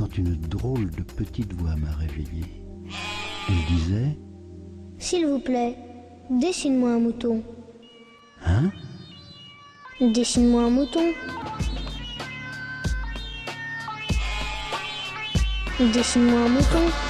quand une drôle de petite voix m'a réveillé. Elle disait S'il vous plaît, dessine-moi un mouton. Hein? Dessine-moi un mouton. Dessine-moi un mouton.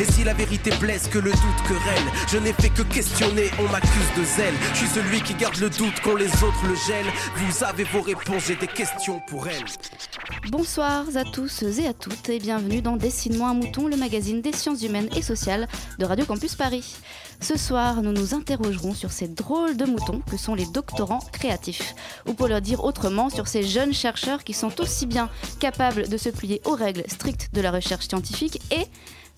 Et si la vérité blesse, que le doute querelle, je n'ai fait que questionner, on m'accuse de zèle. Je suis celui qui garde le doute quand les autres le gèlent. Vous avez vos réponses, j'ai des questions pour elles. Bonsoir à tous et à toutes et bienvenue dans Dessine-moi un mouton, le magazine des sciences humaines et sociales de Radio Campus Paris. Ce soir, nous nous interrogerons sur ces drôles de moutons que sont les doctorants créatifs, ou pour leur dire autrement, sur ces jeunes chercheurs qui sont aussi bien capables de se plier aux règles strictes de la recherche scientifique et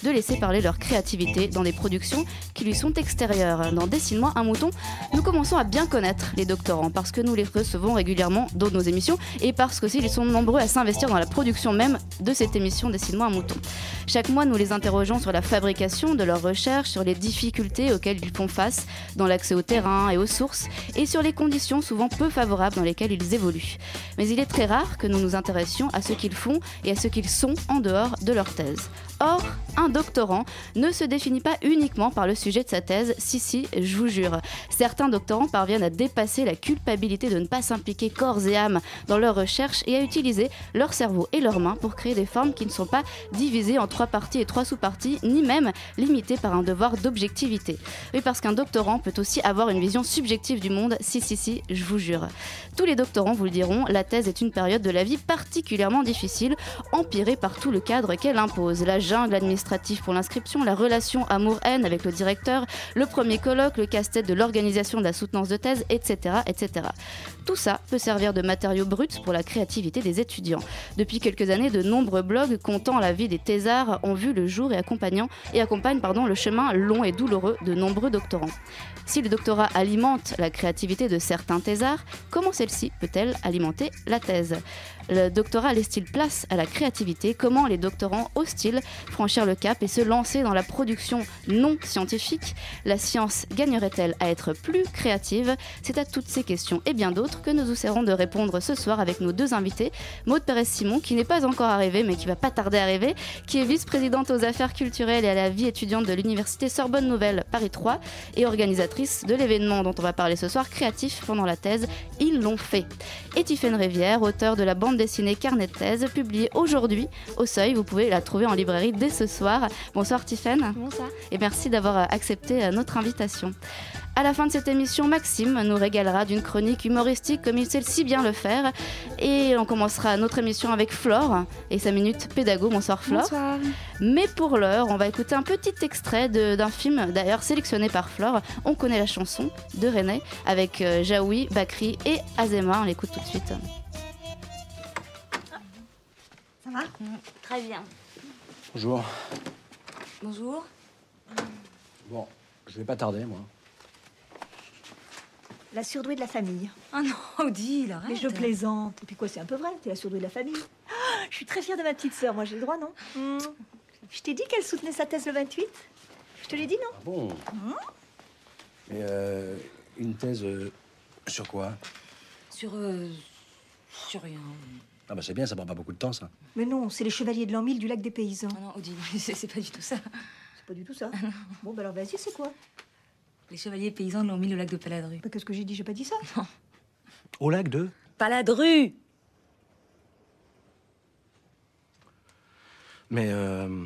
de laisser parler leur créativité dans des productions qui lui sont extérieures. Dans Dessine-moi un mouton, nous commençons à bien connaître les doctorants parce que nous les recevons régulièrement dans nos émissions et parce qu'aussi ils sont nombreux à s'investir dans la production même de cette émission Dessine-moi un mouton. Chaque mois, nous les interrogeons sur la fabrication de leurs recherches, sur les difficultés auxquelles ils font face dans l'accès au terrain et aux sources et sur les conditions souvent peu favorables dans lesquelles ils évoluent. Mais il est très rare que nous nous intéressions à ce qu'ils font et à ce qu'ils sont en dehors de leur thèse. Or, un doctorant ne se définit pas uniquement par le sujet de sa thèse, si si, je vous jure. Certains doctorants parviennent à dépasser la culpabilité de ne pas s'impliquer corps et âme dans leur recherche et à utiliser leur cerveau et leurs mains pour créer des formes qui ne sont pas divisées en trois parties et trois sous-parties, ni même limitées par un devoir d'objectivité. Oui, parce qu'un doctorant peut aussi avoir une vision subjective du monde, si si si, je vous jure. Tous les doctorants vous le diront, la thèse est une période de la vie particulièrement difficile, empirée par tout le cadre qu'elle impose. La jungle administrative pour l'inscription, la relation amour-haine avec le directeur, le premier colloque, le casse-tête de l'organisation de la soutenance de thèse, etc., etc. Tout ça peut servir de matériau brut pour la créativité des étudiants. Depuis quelques années, de nombreux blogs comptant la vie des thésards ont vu le jour et, accompagnant, et accompagnent pardon, le chemin long et douloureux de nombreux doctorants. Si le doctorat alimente la créativité de certains thésards, comment celle-ci peut-elle alimenter la thèse? Le doctorat laisse-t-il place à la créativité Comment les doctorants osent-ils franchir le cap et se lancer dans la production non scientifique La science gagnerait-elle à être plus créative C'est à toutes ces questions et bien d'autres que nous essaierons de répondre ce soir avec nos deux invités. Maude Pérez-Simon, qui n'est pas encore arrivée mais qui va pas tarder à arriver, qui est vice-présidente aux affaires culturelles et à la vie étudiante de l'université Sorbonne Nouvelle Paris 3 et organisatrice de l'événement dont on va parler ce soir, créatif pendant la thèse Ils l'ont fait. Et Tiffaine Rivière, auteur de la bande dessinée Carnet de thèse, publiée aujourd'hui au Seuil. Vous pouvez la trouver en librairie dès ce soir. Bonsoir Tiffaine. Bonsoir. Et merci d'avoir accepté notre invitation. À la fin de cette émission, Maxime nous régalera d'une chronique humoristique comme il sait si bien le faire. Et on commencera notre émission avec Flore et sa minute pédago. Bonsoir Flore. Bonsoir. Mais pour l'heure, on va écouter un petit extrait d'un film d'ailleurs sélectionné par Flore. On connaît la chanson de René avec euh, Jaoui, Bakri et Azema. On l'écoute tout de suite. Va Très bien. Bonjour. Bonjour. Bon, je vais pas tarder, moi. La surdouée de la famille. Ah non, Odile, arrête. Mais je plaisante. Et puis quoi, c'est un peu vrai, t'es la surdouée de la famille. Ah, je suis très fière de ma petite sœur, moi j'ai le droit, non Hmm. Je t'ai dit qu'elle soutenait sa thèse le 28 Je te l'ai dit, non Ah bon Mais euh, une thèse euh, sur quoi? Sur. euh, sur rien. Ah bah c'est bien, ça prend pas beaucoup de temps, ça. Mais non, c'est les chevaliers de l'an 1000 du lac des paysans. Ah non, Odile, c'est pas du tout ça. C'est pas du tout ça. Bon, bah alors vas-y, c'est quoi? Les chevaliers paysans l'ont mis le lac de Paladru. Bah, Qu'est-ce que j'ai dit? J'ai pas dit ça. Au lac de? Paladru Mais, euh,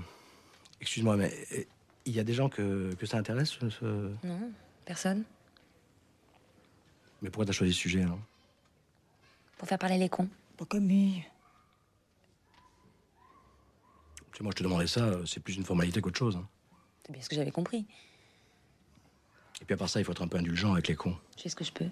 excuse-moi, mais euh, il y a des gens que, que ça intéresse, ce- ce... Non, personne. Mais pourquoi t'as choisi ce sujet, alors Pour faire parler les cons. Pas. Tu sais, moi, je te demandais ça, euh, c'est plus une formalité qu'autre chose. hein. C'est bien ce que j'avais compris. Et puis à part ça, il faut être un peu indulgent avec les cons. Je fais ce que je peux?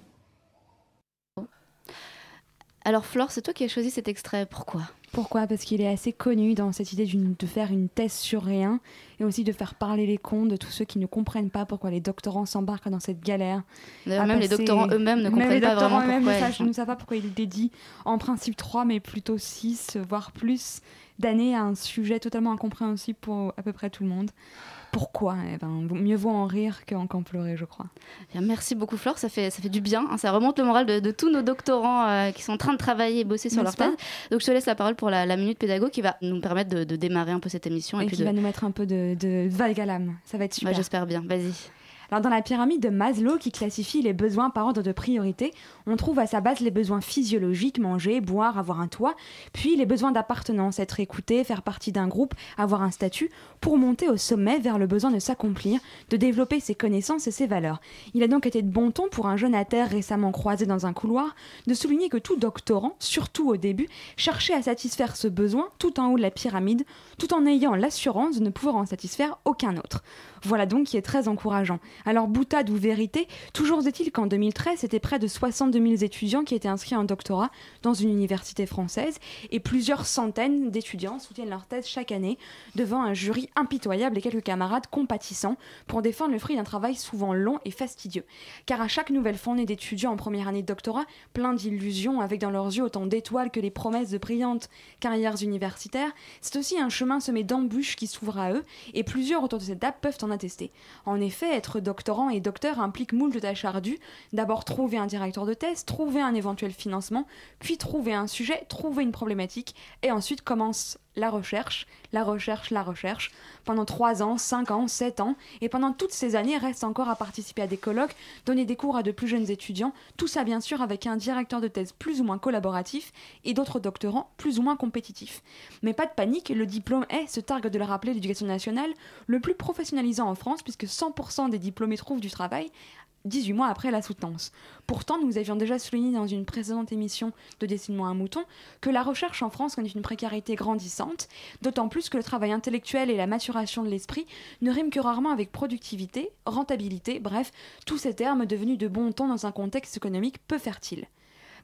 Alors Flore, c'est toi qui as choisi cet extrait. Pourquoi? Pourquoi? Parce qu'il est assez connu dans cette idée de faire une thèse sur rien et aussi de faire parler les cons de tous ceux qui ne comprennent pas pourquoi les doctorants s'embarquent dans cette galère. même les doctorants eux-mêmes ne comprennent pas vraiment pourquoi. Je ne sais pas pourquoi il dédie en principe 3 mais plutôt 6 voire plus d'années à un sujet totalement incompréhensible pour à peu près tout le monde. Pourquoi eh ben, Mieux vaut en rire qu'en pleurer, je crois. merci beaucoup, Flore. Ça fait, ça fait du bien. Hein. Ça remonte le moral de, tous nos doctorants euh, qui sont en train de travailler et bosser sur leur thèse. Donc, je te laisse la parole pour la, minute pédago qui va nous permettre de, démarrer un peu cette émission. Et, qui va nous mettre un peu de, de vague à l'âme. Ça va être super. J'espère bien. Vas-y. Dans la pyramide de Maslow qui classifie les besoins par ordre de priorité, on trouve à sa base les besoins physiologiques, manger, boire, avoir un toit, puis les besoins d'appartenance, être écouté, faire partie d'un groupe, avoir un statut, pour monter au sommet vers le besoin de s'accomplir, de développer ses connaissances et ses valeurs. Il a donc été de bon ton pour un jeune terre récemment croisé dans un couloir de souligner que tout doctorant, surtout au début, cherchait à satisfaire ce besoin tout en haut de la pyramide, tout en ayant l'assurance de ne pouvoir en satisfaire aucun autre. Voilà donc qui est très encourageant. Alors boutade ou vérité, toujours est-il qu'en 2013, c'était près de 62 000 étudiants qui étaient inscrits en doctorat dans une université française et plusieurs centaines d'étudiants soutiennent leur thèse chaque année devant un jury impitoyable et quelques camarades compatissants pour défendre le fruit d'un travail souvent long et fastidieux. Car à chaque nouvelle fournée d'étudiants en première année de doctorat, plein d'illusions avec dans leurs yeux autant d'étoiles que les promesses de brillantes carrières universitaires, c'est aussi un chemin semé d'embûches qui s'ouvre à eux et plusieurs autour de cette table peuvent en attester. En effet, être doctorant et docteur implique moult tâches ardues. D'abord trouver un directeur de thèse, trouver un éventuel financement, puis trouver un sujet, trouver une problématique, et ensuite commence la recherche, la recherche, la recherche, pendant 3 ans, 5 ans, 7 ans, et pendant toutes ces années reste encore à participer à des colloques, donner des cours à de plus jeunes étudiants, tout ça bien sûr avec un directeur de thèse plus ou moins collaboratif et d'autres doctorants plus ou moins compétitifs. Mais pas de panique, le diplôme est, se targue de le rappeler l'éducation nationale, le plus professionnalisant en France puisque 100% des diplômés trouvent du travail, 18 mois après la soutenance. Pourtant, nous avions déjà souligné dans une précédente émission de un mouton que la recherche en France connaît une précarité grandissante, d'autant plus que le travail intellectuel et la maturation de l'esprit ne riment que rarement avec productivité, rentabilité, bref, tous ces termes devenus de bon ton dans un contexte économique peu fertile.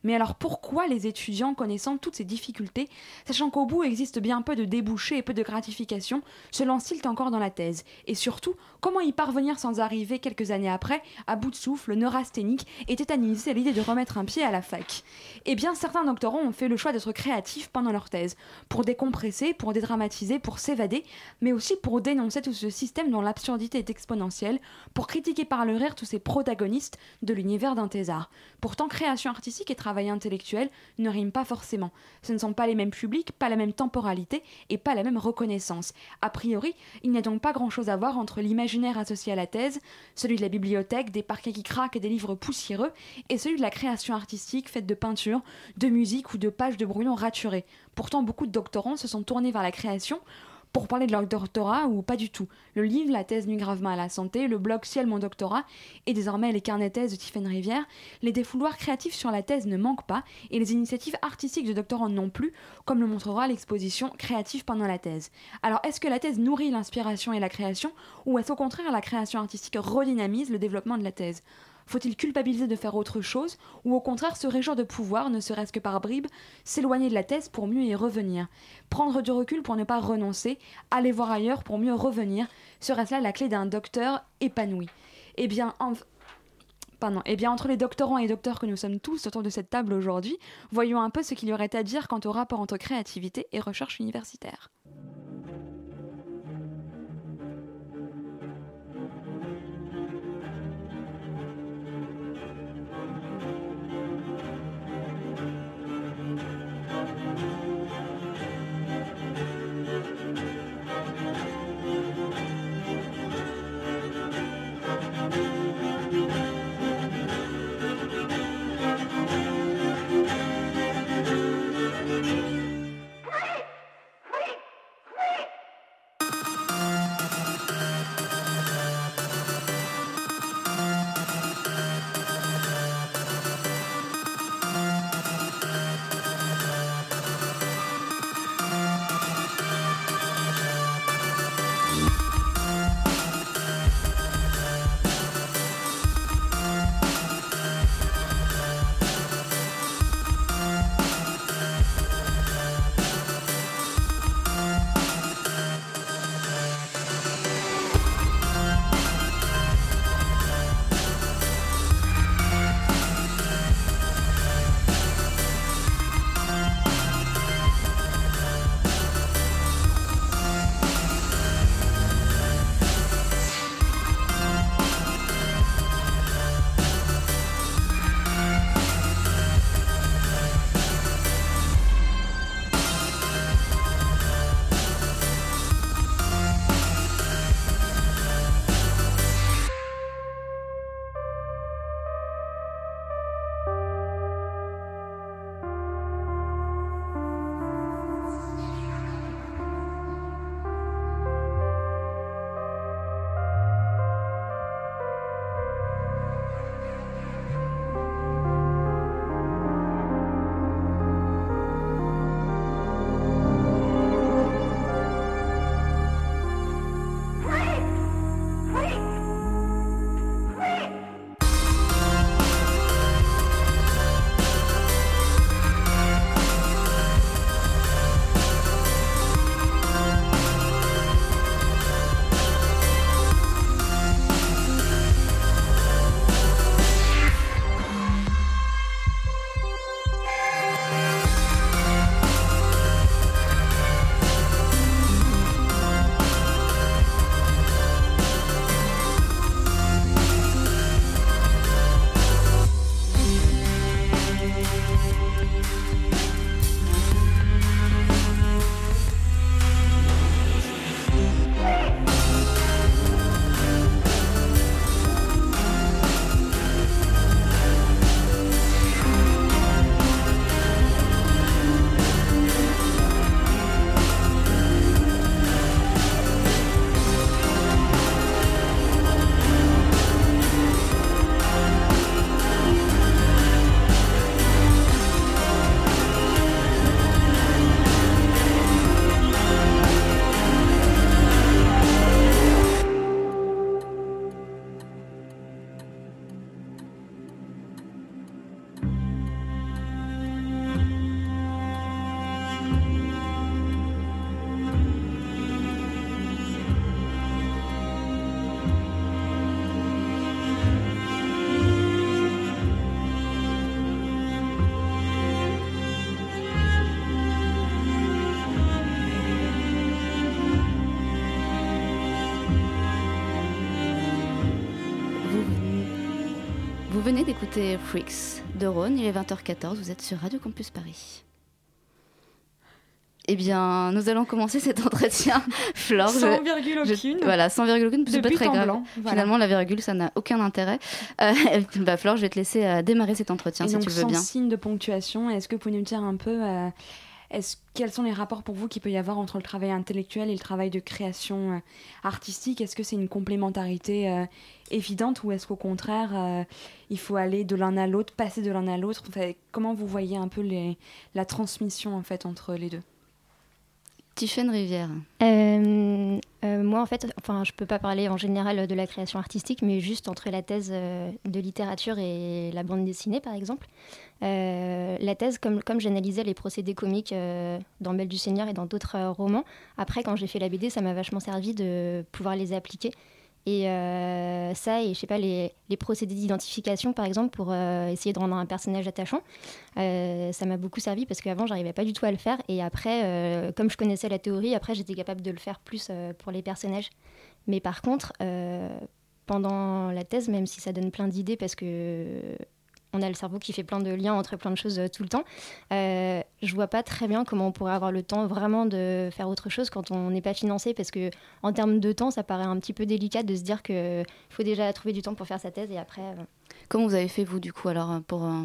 Mais alors pourquoi les étudiants, connaissant toutes ces difficultés, sachant qu'au bout existe bien peu de débouchés et peu de gratification, se lancent-ils encore dans la thèse? Et surtout, comment y parvenir sans arriver quelques années après, à bout de souffle, neurasthénique et tétanisé à l'idée de remettre un pied à la fac? Eh bien, certains doctorants ont fait le choix d'être créatifs pendant leur thèse, pour décompresser, pour dédramatiser, pour s'évader, mais aussi pour dénoncer tout ce système dont l'absurdité est exponentielle, pour critiquer par le rire tous ces protagonistes de l'univers d'un thésard. Pourtant, création artistique et travail travail intellectuel ne riment pas forcément. Ce ne sont pas les mêmes publics, pas la même temporalité et pas la même reconnaissance. A priori, il n'y a donc pas grand-chose à voir entre l'imaginaire associé à la thèse, celui de la bibliothèque, des parquets qui craquent et des livres poussiéreux, et celui de la création artistique faite de peinture, de musique ou de pages de brouillon raturés. Pourtant, beaucoup de doctorants se sont tournés vers la création pour parler de leur doctorat ou pas du tout. Le livre, la thèse nuit gravement à la santé, le blog Ciel mon doctorat et désormais les carnets thèse de Tiffany Rivière, les défouloirs créatifs sur la thèse ne manquent pas et les initiatives artistiques de doctorants non plus, comme le montrera l'exposition Créative pendant la thèse. Alors est-ce que la thèse nourrit l'inspiration et la création ou est-ce au contraire la création artistique redynamise le développement de la thèse? Faut-il culpabiliser de faire autre chose, ou au contraire se réjouir de pouvoir, ne serait-ce que par bribes, s'éloigner de la thèse pour mieux y revenir? Prendre du recul pour ne pas renoncer, aller voir ailleurs pour mieux revenir, serait-ce là la clé d'un docteur épanoui? Eh bien, Pardon. Eh bien, entre les doctorants et docteurs que nous sommes tous autour de cette table aujourd'hui, voyons un peu ce qu'il y aurait à dire quant au rapport entre créativité et recherche universitaire. Venez d'écouter Freaks de Rhône, il est 20h14, vous êtes sur Radio Campus Paris. Eh bien, nous allons commencer cet entretien. Flore, Sans virgule je- aucune. voilà, sans virgule aucune, c'est pas très grave. blanc, voilà. Finalement, la virgule, ça n'a aucun intérêt. Euh, bah, Flore, je vais te laisser euh, démarrer cet entretien Et si donc, tu le veux sans bien. signe de ponctuation, est-ce que vous pouvez nous dire un peu euh, est-ce, quels sont les rapports pour vous qu'il peut y avoir entre le travail intellectuel et le travail de création euh, artistique? Est-ce que c'est une complémentarité euh, évidente ou est-ce qu'au contraire, euh, il faut aller de l'un à l'autre, passer de l'un à l'autre? Enfin, Comment vous voyez un peu la transmission en fait entre les deux? Tiffaine Rivière. Euh, euh, moi, en fait, enfin, je peux pas parler en général de la création artistique, mais juste entre la thèse euh, de littérature et la bande dessinée, par exemple. La thèse, comme, comme j'analysais les procédés comiques dans Belle du Seigneur et dans d'autres romans, après, quand j'ai fait la BD, ça m'a vachement servi de pouvoir les appliquer. Et euh, ça, et je sais pas, les, les procédés d'identification, par exemple, pour euh, essayer de rendre un personnage attachant, euh, ça m'a beaucoup servi parce qu'avant, j'arrivais pas du tout à le faire. Et après, comme je connaissais la théorie, après, j'étais capable de le faire plus pour les personnages. Mais par contre, pendant la thèse, même si ça donne plein d'idées parce que on a le cerveau qui fait plein de liens entre plein de choses euh, tout le temps. Euh, je vois pas très bien comment on pourrait avoir le temps vraiment de faire autre chose quand on n'est pas financé, parce que en termes de temps, ça paraît un petit peu délicat de se dire que faut déjà trouver du temps pour faire sa thèse et après. euh, Comment vous avez fait, vous, du coup, alors, pour, euh,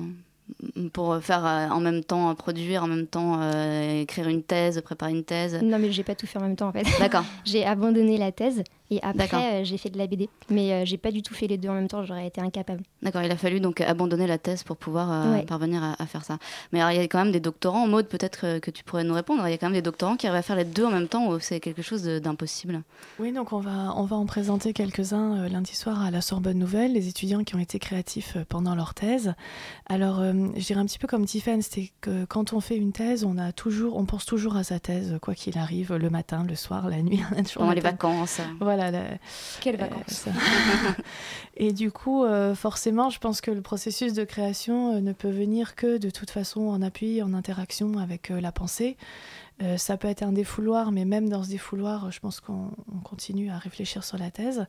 pour faire euh, en même temps produire, en même temps euh, écrire une thèse, préparer une thèse Non, mais j'ai pas tout fait en même temps en fait. D'accord. j'ai abandonné la thèse et après euh, j'ai fait de la BD, mais euh, j'ai pas du tout fait les deux en même temps. J'aurais été incapable. D'accord, il a fallu donc abandonner la thèse pour pouvoir euh, Ouais. parvenir à, à faire ça. Mais alors, il y a quand même des doctorants, en mode peut-être que, que tu pourrais nous répondre, il y a quand même des doctorants qui arrivent à faire les deux en même temps ou c'est quelque chose d'impossible? Oui, donc on va, on va en présenter quelques-uns euh, lundi soir à la Sorbonne Nouvelle, les étudiants qui ont été créatifs euh, pendant leur thèse. Alors, euh, je dirais un petit peu comme Tiffany, c'est que quand on fait une thèse, on, a toujours, on pense toujours à sa thèse, quoi qu'il arrive, le matin, le soir, la nuit. on a toujours les thèse. vacances. Voilà. la- Quelles euh, vacances. Et du coup, euh, forcément, je pense que le processus de création euh, ne peut venir que de toute façon en appui, en interaction avec euh, la pensée. Euh, ça peut être un défouloir, mais même dans ce défouloir, je pense qu'on on continue à réfléchir sur la thèse.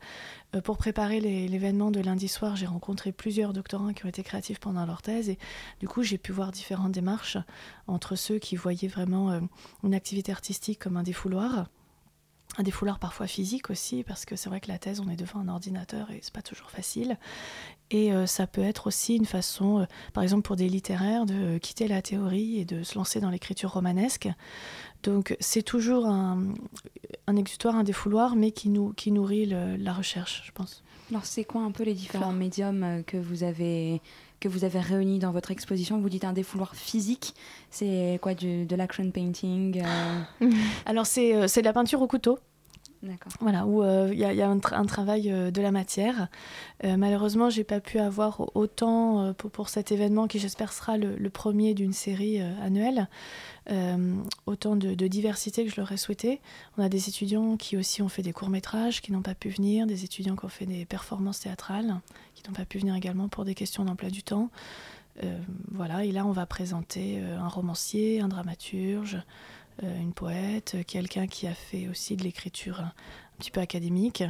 Euh, pour préparer l'événement de lundi soir, j'ai rencontré plusieurs doctorants qui ont été créatifs pendant leur thèse, et du coup, j'ai pu voir différentes démarches entre ceux qui voyaient vraiment euh, une activité artistique comme un défouloir, un défouloir parfois physique aussi, parce que c'est vrai que la thèse, on est devant un ordinateur et c'est pas toujours facile. Et euh, ça peut être aussi une façon, euh, par exemple pour des littéraires, de euh, quitter la théorie et de se lancer dans l'écriture romanesque. Donc c'est toujours un, un exutoire, un défouloir, mais qui, nous, qui nourrit le- la recherche, je pense. Alors, c'est quoi un peu les différents médiums que vous avez que vous avez réunis dans votre exposition Vous dites un défouloir physique, c'est quoi de l'action painting euh, Alors euh, c'est de la peinture au couteau. Voilà, où euh, il y a, un, tra- un travail euh, de la matière. Euh, malheureusement, j'ai pas pu avoir autant euh, pour, cet événement qui j'espère sera le, premier d'une série annuelle, autant de, de diversité que je l'aurais souhaité. On a des étudiants qui aussi ont fait des courts-métrages, qui n'ont pas pu venir, des étudiants qui ont fait des performances théâtrales, qui n'ont pas pu venir également pour des questions d'emploi du temps. Voilà, et là on va présenter un romancier, un dramaturge, une poète, euh, quelqu'un qui a fait aussi de l'écriture un, petit peu académique,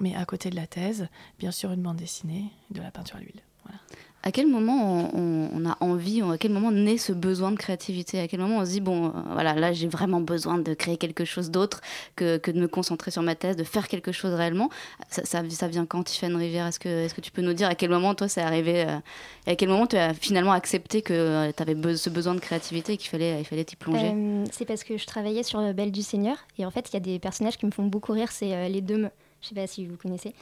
mais à côté de la thèse, bien sûr une bande dessinée, de la peinture à l'huile. Voilà. À quel moment on, a envie, à quel moment naît ce besoin de créativité? À quel moment on se dit, bon, euh, voilà, là j'ai vraiment besoin de créer quelque chose d'autre que, de me concentrer sur ma thèse, de faire quelque chose réellement? Ça, vient quand, Tiffany Rivière? Est-ce que, est que tu peux nous dire à quel moment, toi, c'est arrivé euh, Et à quel moment tu as finalement accepté que tu avais ce besoin de créativité et qu'il fallait il fallait t'y plonger? Euh, c'est parce que je travaillais sur euh, Belle du Seigneur et en fait il y a des personnages qui me font beaucoup rire, c'est euh, les deux. Je sais pas si vous connaissez.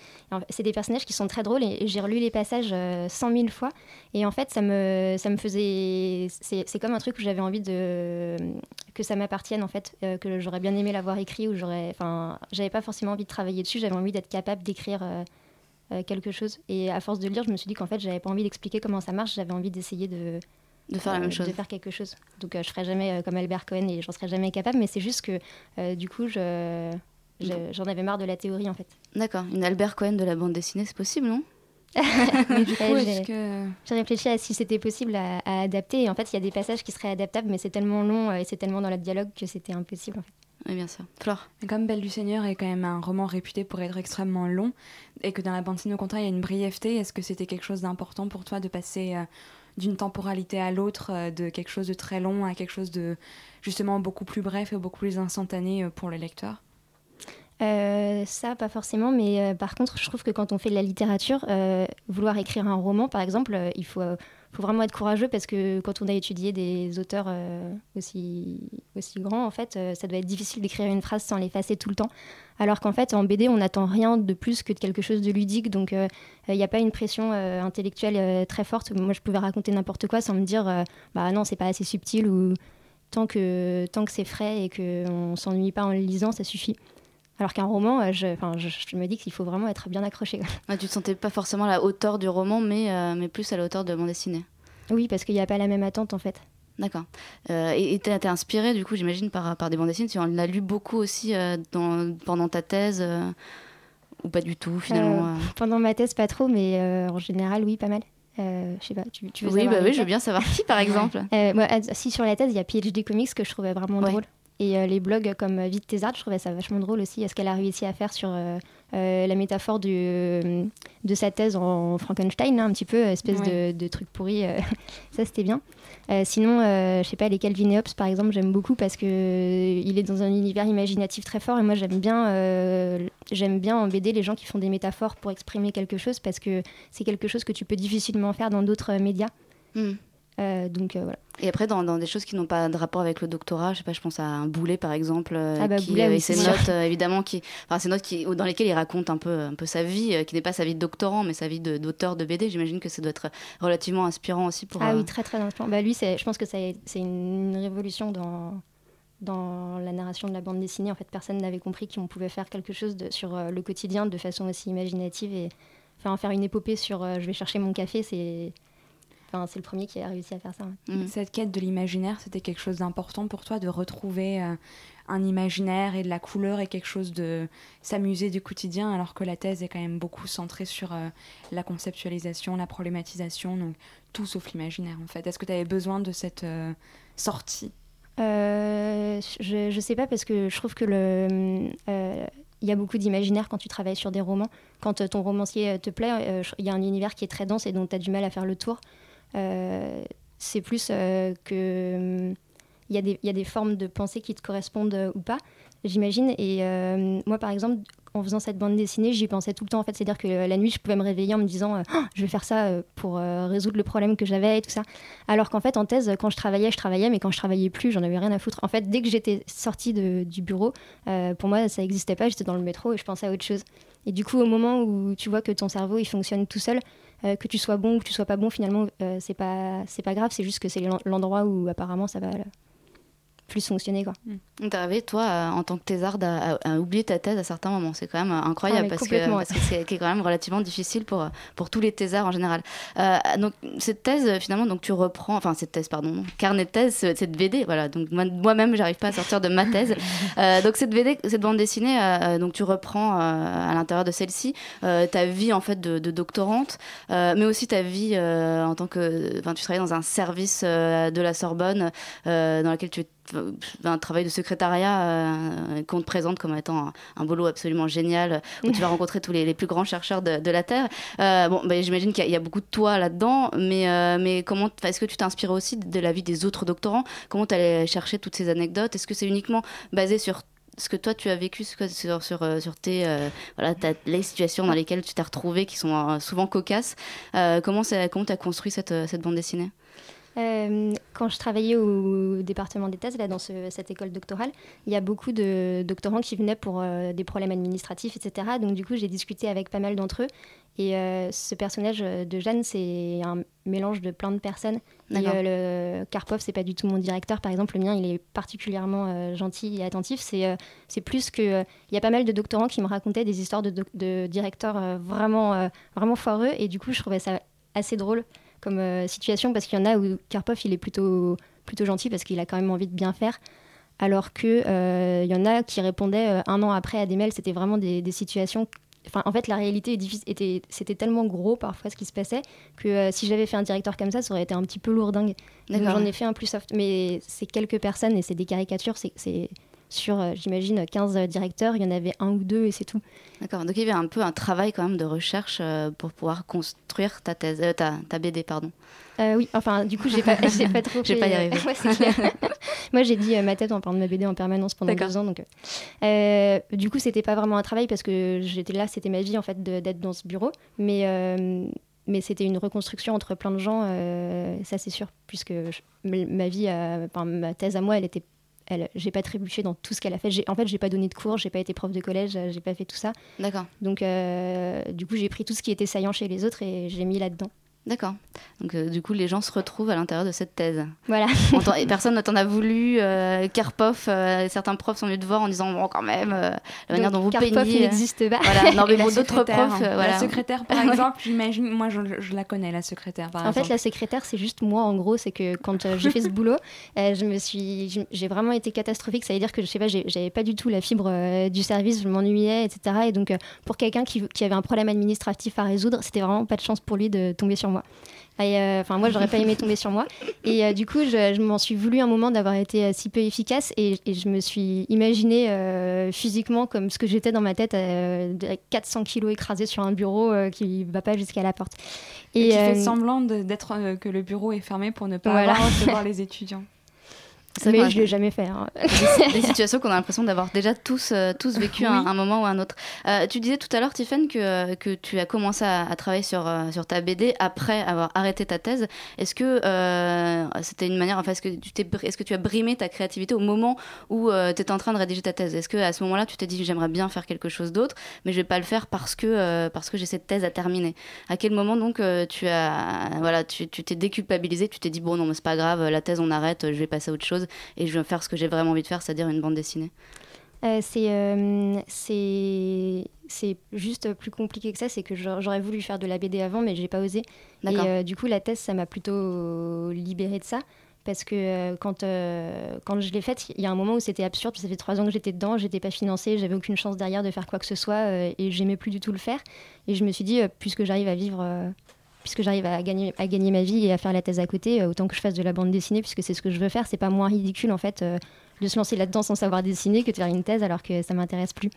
C'est des personnages qui sont très drôles et j'ai relu les passages euh, cent mille fois. Et en fait ça me ça me faisait c'est comme un truc où j'avais envie de que ça m'appartienne en fait euh, que j'aurais bien aimé l'avoir écrit ou j'aurais enfin j'avais pas forcément envie de travailler dessus. J'avais envie d'être capable d'écrire euh, quelque chose. Et à force de lire je me suis dit qu'en fait j'avais pas envie d'expliquer comment ça marche. J'avais envie d'essayer de De faire la même chose. de faire quelque chose. Donc euh, je ferai jamais comme Albert Cohen et j'en serai jamais capable. Mais c'est juste que du coup je- j'en avais marre de la théorie en fait D'accord, une Albert Cohen de la bande dessinée, c'est possible, non Mais du coup, Ouais, est-ce j'ai- que. J'ai réfléchi à si c'était possible à, à adapter. Et en fait, il y a des passages qui seraient adaptables, mais c'est tellement long euh, et c'est tellement dans le dialogue que c'était impossible. En fait. Oui, bien sûr. Flore Comme Belle du Seigneur est quand même un roman réputé pour être extrêmement long, et que dans la bande dessinée, au contraire, il y a une brièveté, est-ce que c'était quelque chose d'important pour toi de passer euh, d'une temporalité à l'autre, euh, de quelque chose de très long à quelque chose de justement beaucoup plus bref et beaucoup plus instantané euh, pour le lecteur? Euh, ça, pas forcément, mais euh, par contre, je trouve que quand on fait de la littérature, euh, vouloir écrire un roman, par exemple, il faut, vraiment être courageux parce que quand on a étudié des auteurs aussi, grands, en fait, ça doit être difficile d'écrire une phrase sans l'effacer tout le temps. Alors qu'en fait, en BD, on n'attend rien de plus que de quelque chose de ludique, donc il n'y a pas une pression intellectuelle très forte. Moi, je pouvais raconter n'importe quoi sans me dire, bah non, c'est pas assez subtil ou tant que, tant que c'est frais et qu'on s'ennuie pas en le lisant, ça suffit. Alors qu'un roman, euh, je, enfin, je, je me dis qu'il faut vraiment être bien accroché. Ah, Tu te sentais pas forcément à la hauteur du roman, mais, euh, mais plus à la hauteur de bande dessinée. Oui, parce qu'il n'y a pas la même attente en fait. D'accord. Euh, et et t'es t'es inspiré, du coup, j'imagine, par, par des bandes dessinées. Tu en as lu beaucoup aussi euh, dans, pendant ta thèse Ou pas du tout, finalement Pendant ma thèse, pas trop, mais en général, oui, pas mal. Euh, je sais pas, tu, tu veux Oui, bah oui, je veux bien savoir qui, par exemple. Euh, moi, si sur la thèse, il y a PhD Comics que je trouvais vraiment Ouais. drôle. Et euh, les blogs comme euh, Vite Thésard, je trouvais ça vachement drôle aussi, ce qu'elle a réussi à faire sur euh, euh, la métaphore du, de sa thèse en Frankenstein, là, un petit peu, espèce Ouais. de, de truc pourri. ça, c'était bien. Sinon, je sais pas, les Calvin et Hobbes, par exemple, j'aime beaucoup parce que euh, il est dans un univers imaginatif très fort. Et moi, j'aime bien, j'aime bien en BD les gens qui font des métaphores pour exprimer quelque chose parce que c'est quelque chose que tu peux difficilement faire dans d'autres médias. Hmm. Euh, donc euh, voilà. Et après, dans, dans des choses qui n'ont pas de rapport avec le doctorat, je sais pas, je pense à un boulet par exemple, euh, Ah bah, qui Boulet, avait oui, ses notes euh, évidemment, qui, enfin notes qui, dans lesquelles il raconte un peu, un peu sa vie, qui n'est pas sa vie de doctorant, mais sa vie d'auteur de, BD. J'imagine que ça doit être relativement inspirant aussi pour. Ah oui, très très inspirant. Bah, lui, c'est- je pense que c'est une, révolution dans, dans la narration de la bande dessinée. En fait, personne n'avait compris qu'on pouvait faire quelque chose de, sur le quotidien de façon aussi imaginative et enfin, faire une épopée sur je vais chercher mon café. C'est enfin, c'est le premier qui a réussi à faire ça. ouais. Mm. Cette quête de l'imaginaire, c'était quelque chose d'important pour toi de retrouver euh, un imaginaire et de la couleur et quelque chose de s'amuser du quotidien, alors que la thèse est quand même beaucoup centrée sur euh, la conceptualisation, la problématisation, donc tout sauf l'imaginaire en fait. Est-ce que tu avais besoin de cette euh, sortie? Euh, je, je sais pas parce que je trouve que le euh, il y a beaucoup d'imaginaire quand tu travailles sur des romans. Quand ton romancier te plaît, euh, il y a un univers qui est très dense et dont tu as du mal à faire le tour. Euh, c'est plus euh, que hum, il y, a des- y a des formes de pensée qui te correspondent euh, ou pas, j'imagine. Et moi, par exemple, en faisant cette bande dessinée, j'y pensais tout le temps. En fait, c'est-à-dire que la nuit, je pouvais me réveiller en me disant, Oh, je vais faire ça pour résoudre le problème que j'avais et tout ça. Alors qu'en fait, en thèse, quand je travaillais, je travaillais, mais quand je travaillais plus, j'en avais rien à foutre. En fait, dès que j'étais sortie du bureau, pour moi, ça n'existait pas. J'étais dans le métro et je pensais à autre chose. Et du coup, au moment où tu vois que ton cerveau il fonctionne tout seul, euh, que tu sois bon ou que tu sois pas bon, finalement, euh, c'est pas c'est pas grave. C'est juste que c'est l'en- l'endroit où apparemment ça va plus fonctionner quoi. T'es arrivé, toi, à- en tant que thésarde, à, à- à oublier ta thèse à certains moments. C'est quand même euh, incroyable Ah, parce, que, complètement, parce que c'est est quand même relativement difficile pour, euh, pour tous les thésards en général. Euh, donc, cette thèse, euh, finalement, donc tu reprends, enfin, cette thèse, pardon, carnet de thèse, ce- cette BD, voilà. Donc, moi- moi-même, j'arrive pas à sortir de ma thèse. Euh, donc, cette BD, cette bande dessinée, euh, donc tu reprends euh, à l'intérieur de celle-ci euh, ta vie, en fait, de, de doctorante, euh, mais aussi ta vie euh, en tant que. Enfin, tu travailles dans un service euh, de la Sorbonne euh, dans lequel tu un travail de secrétariat euh, qu'on te présente comme étant un, un boulot absolument génial où tu vas rencontrer tous les, les plus grands chercheurs de, de la Terre. Euh, bon, bah, j'imagine qu'il y, a- il y a beaucoup de toi là-dedans, mais, euh, mais comment est-ce que tu t'inspires aussi de la vie des autres doctorants? Comment tu allais chercher toutes ces anecdotes? Est-ce que c'est uniquement basé sur ce que toi tu as vécu sur, sur, sur, euh, tes, euh, voilà, les situations dans lesquelles tu t'es retrouvé qui sont euh, souvent cocasses? Euh, Comment tu as construit cette, cette bande dessinée? Euh, quand je travaillais au département des thèses, là, dans ce- cette école doctorale, il y a beaucoup de doctorants qui venaient pour euh, des problèmes administratifs, etc. Donc, du coup, j'ai discuté avec pas mal d'entre eux. Et euh, ce personnage de Jeanne, c'est un mélange de plein de personnes. Et, le Karpov, c'est pas du tout mon directeur. Par exemple, le mien, il est particulièrement gentil et attentif. C'est c'est plus que. Il y a pas mal de doctorants qui me racontaient des histoires de, de directeurs vraiment, vraiment foireux. Et du coup, je trouvais ça assez drôle comme euh, situation parce qu'il y en a où Karpov il est plutôt plutôt gentil parce qu'il a quand même envie de bien faire. Alors que euh, y en a qui répondaient euh, un an après à des mails c'était vraiment des, des situations enfin en fait la réalité est était c'était tellement gros parfois ce qui se passait que euh, si j'avais fait un directeur comme ça ça aurait été un petit peu lourdingue. Donc j'en ai fait un plus soft. Mais c'est quelques personnes et c'est des caricatures c'est sur, euh, j'imagine, 15 directeurs, il y en avait un ou deux et c'est tout. D'accord. Donc il y avait un peu un travail quand même de recherche euh, pour pouvoir construire ta thèse, euh, ta, ta BD, pardon. Euh, oui, enfin, du coup, j'ai pas, pas trop. J'ai pas y euh, ouais, clair. Moi, j'ai dit euh, ma tête en parlant de ma BD en permanence pendant deux ans. Donc, euh, euh, du coup, c'était pas vraiment un travail parce que j'étais là, c'était ma vie en fait d'être dans ce bureau. Mais, euh, mais c'était une reconstruction entre plein de gens, euh, ça c'est sûr, puisque je- ma vie, euh, enfin, ma thèse à moi, elle était. Elle, j'ai pas trébuché dans tout ce qu'elle a fait. En fait, j'ai pas donné de cours, j'ai pas été prof de collège, euh, j'ai pas fait tout ça. D'accord. Donc, euh, du coup, j'ai pris tout ce qui était saillant chez les autres et j'ai mis là-dedans. D'accord. Donc euh, du coup, les gens se retrouvent à l'intérieur de cette thèse. Voilà. Et personne ne t'en a voulu. Euh, Karpov, euh, certains profs sont venus te voir en disant bon, quand même, euh, la manière Donc, dont vous Karpov peignez. n'existe pas. Voilà. Non, mais bon, d'autres profs, euh, hein. voilà. La secrétaire, par exemple, j'imagine, moi je, je la connais, la secrétaire, par En fait, la secrétaire, c'est juste moi, en gros. C'est que quand euh, j'ai fait ce boulot, euh, je me suis, j'ai vraiment été catastrophique. Ça veut dire que je sais pas, j'avais pas du tout la fibre euh, du service, je m'ennuyais, etc. Et donc, euh, pour quelqu'un qui, qui avait un problème administratif à résoudre, c'était vraiment pas de chance pour lui de tomber sur moi. Et, euh, Enfin, moi, j'aurais pas aimé tomber sur moi. Et euh, du coup, je, je m'en suis voulu un moment d'avoir été euh, si peu efficace. Et, et je me suis imaginée euh, physiquement comme ce que j'étais dans ma tête, euh, de 400 kilos écrasés sur un bureau euh, qui va pas jusqu'à la porte. Et tu euh, fais semblant d'être euh, que le bureau est fermé pour ne pas Voilà. avoir à recevoir les étudiants. Mais vrai je l'ai jamais fait. hein. des, des situations qu'on a l'impression d'avoir déjà tous, euh, tous vécu à un, Oui. un moment ou un autre. Euh, tu disais tout à l'heure, Tiffany, que, euh, que tu as commencé à, à travailler sur, euh, sur ta BD après avoir arrêté ta thèse. Est-ce que euh, c'était une manière, enfin, est-ce que, tu t'es, est-ce que tu as brimé ta créativité au moment où tu étais en train de rédiger ta thèse? Est-ce que à ce moment-là, tu t'es dit, j'aimerais bien faire quelque chose d'autre, mais je vais pas le faire parce que, parce que j'ai cette thèse à terminer? À quel moment donc tu, as, voilà, tu, tu t'es déculpabilisé, tu t'es dit, bon, non, mais c'est pas grave, la thèse, on arrête, je vais passer à autre chose et je vais faire ce que j'ai vraiment envie de faire, c'est-à-dire une bande dessinée Euh, c'est euh, c'est c'est juste plus compliqué que ça. C'est que j'aurais voulu faire de la BD avant, mais j'ai pas osé. Et euh, du coup, la thèse, ça m'a plutôt libérée de ça. Parce que euh, quand, quand je l'ai faite, il y a un moment où c'était absurde. Ça fait trois ans que j'étais dedans, j'étais pas financée, j'avais aucune chance derrière de faire quoi que ce soit et j'aimais plus du tout le faire. Et je me suis dit, puisque j'arrive à vivre, puisque j'arrive à gagner, à gagner ma vie et à faire la thèse à côté, euh, autant que je fasse de la bande dessinée, puisque c'est ce que je veux faire. C'est pas moins ridicule en fait euh, de se lancer là-dedans sans savoir dessiner que de faire une thèse alors que ça m'intéresse plus.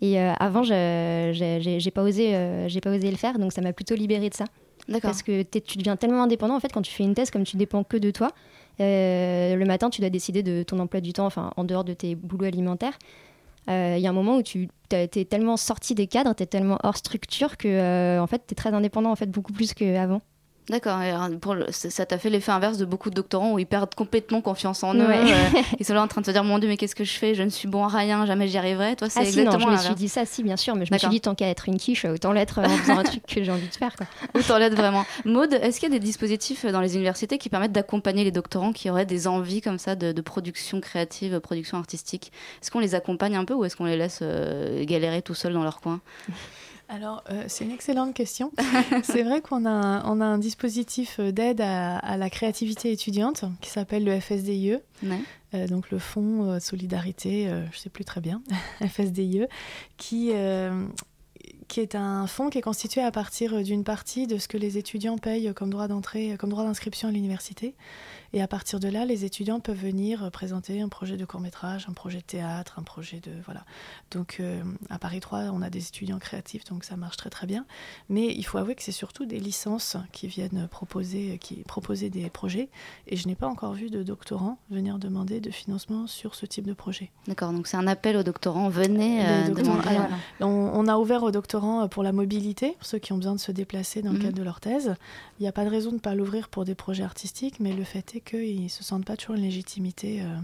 Et euh, avant, j'ai pas osé, j'ai pas osé le faire, donc ça m'a plutôt libérée de ça. Parce que tu deviens tellement indépendant en fait quand tu fais une thèse, comme tu dépends que de toi. euh, le matin, tu dois décider de ton emploi du temps, enfin en dehors de tes boulots alimentaires. Euh, Il y a un moment où tu t'es tellement sorti des cadres, tu es tellement hors structure que euh, en fait tu es très indépendant en fait beaucoup plus qu'avant. D'accord. le- ça t'a fait l'effet inverse de beaucoup de doctorants où ils perdent complètement confiance en eux. Ouais. euh, ils sont là en train de se dire Mon Dieu, mais qu'est-ce que je fais? Je ne suis bon à rien, jamais j'y arriverai. Toi, c'est Ah si, non, exactement je me suis dit ça, si, bien sûr, mais je me suis dit tant qu'à être une quiche, autant l'être en faisant un truc que j'ai envie de faire. Quoi. Autant l'aide vraiment. Maude, est-ce qu'il y a des dispositifs dans les universités qui permettent d'accompagner les doctorants qui auraient des envies comme ça de, de production créative, production artistique? Est-ce qu'on les accompagne un peu ou est-ce qu'on les laisse euh, galérer tout seuls dans leur coin? Alors, euh, c'est une excellente question. c'est vrai qu'on a, un- on a un dispositif euh, d'aide à, à la créativité étudiante qui s'appelle le FSDIE. Ouais. Euh, donc le Fonds euh, Solidarité, je ne sais plus très bien, FSDIE, qui, qui est un fonds qui est constitué à partir d'une partie de ce que les étudiants payent comme droit d'entrée, comme droit d'inscription à l'université. Et à partir de là, les étudiants peuvent venir euh, présenter un projet de court métrage, un projet de théâtre, un projet de voilà. Donc euh, à Paris 3, on a des étudiants créatifs, donc ça marche très très bien. Mais il faut avouer que c'est surtout des licences qui viennent proposer, qui proposer des projets. Et je n'ai pas encore vu de doctorants venir demander de financement sur ce type de projet. D'accord, donc c'est un appel aux doctorants. Venez euh, demander. alors, on, on a ouvert aux doctorants pour la mobilité, pour ceux qui ont besoin de se déplacer dans le Mhm. cadre de leur thèse. Il n'y a pas de raison de ne pas l'ouvrir pour des projets artistiques, mais le fait est qu'ils ne se sentent pas toujours une légitimité euh,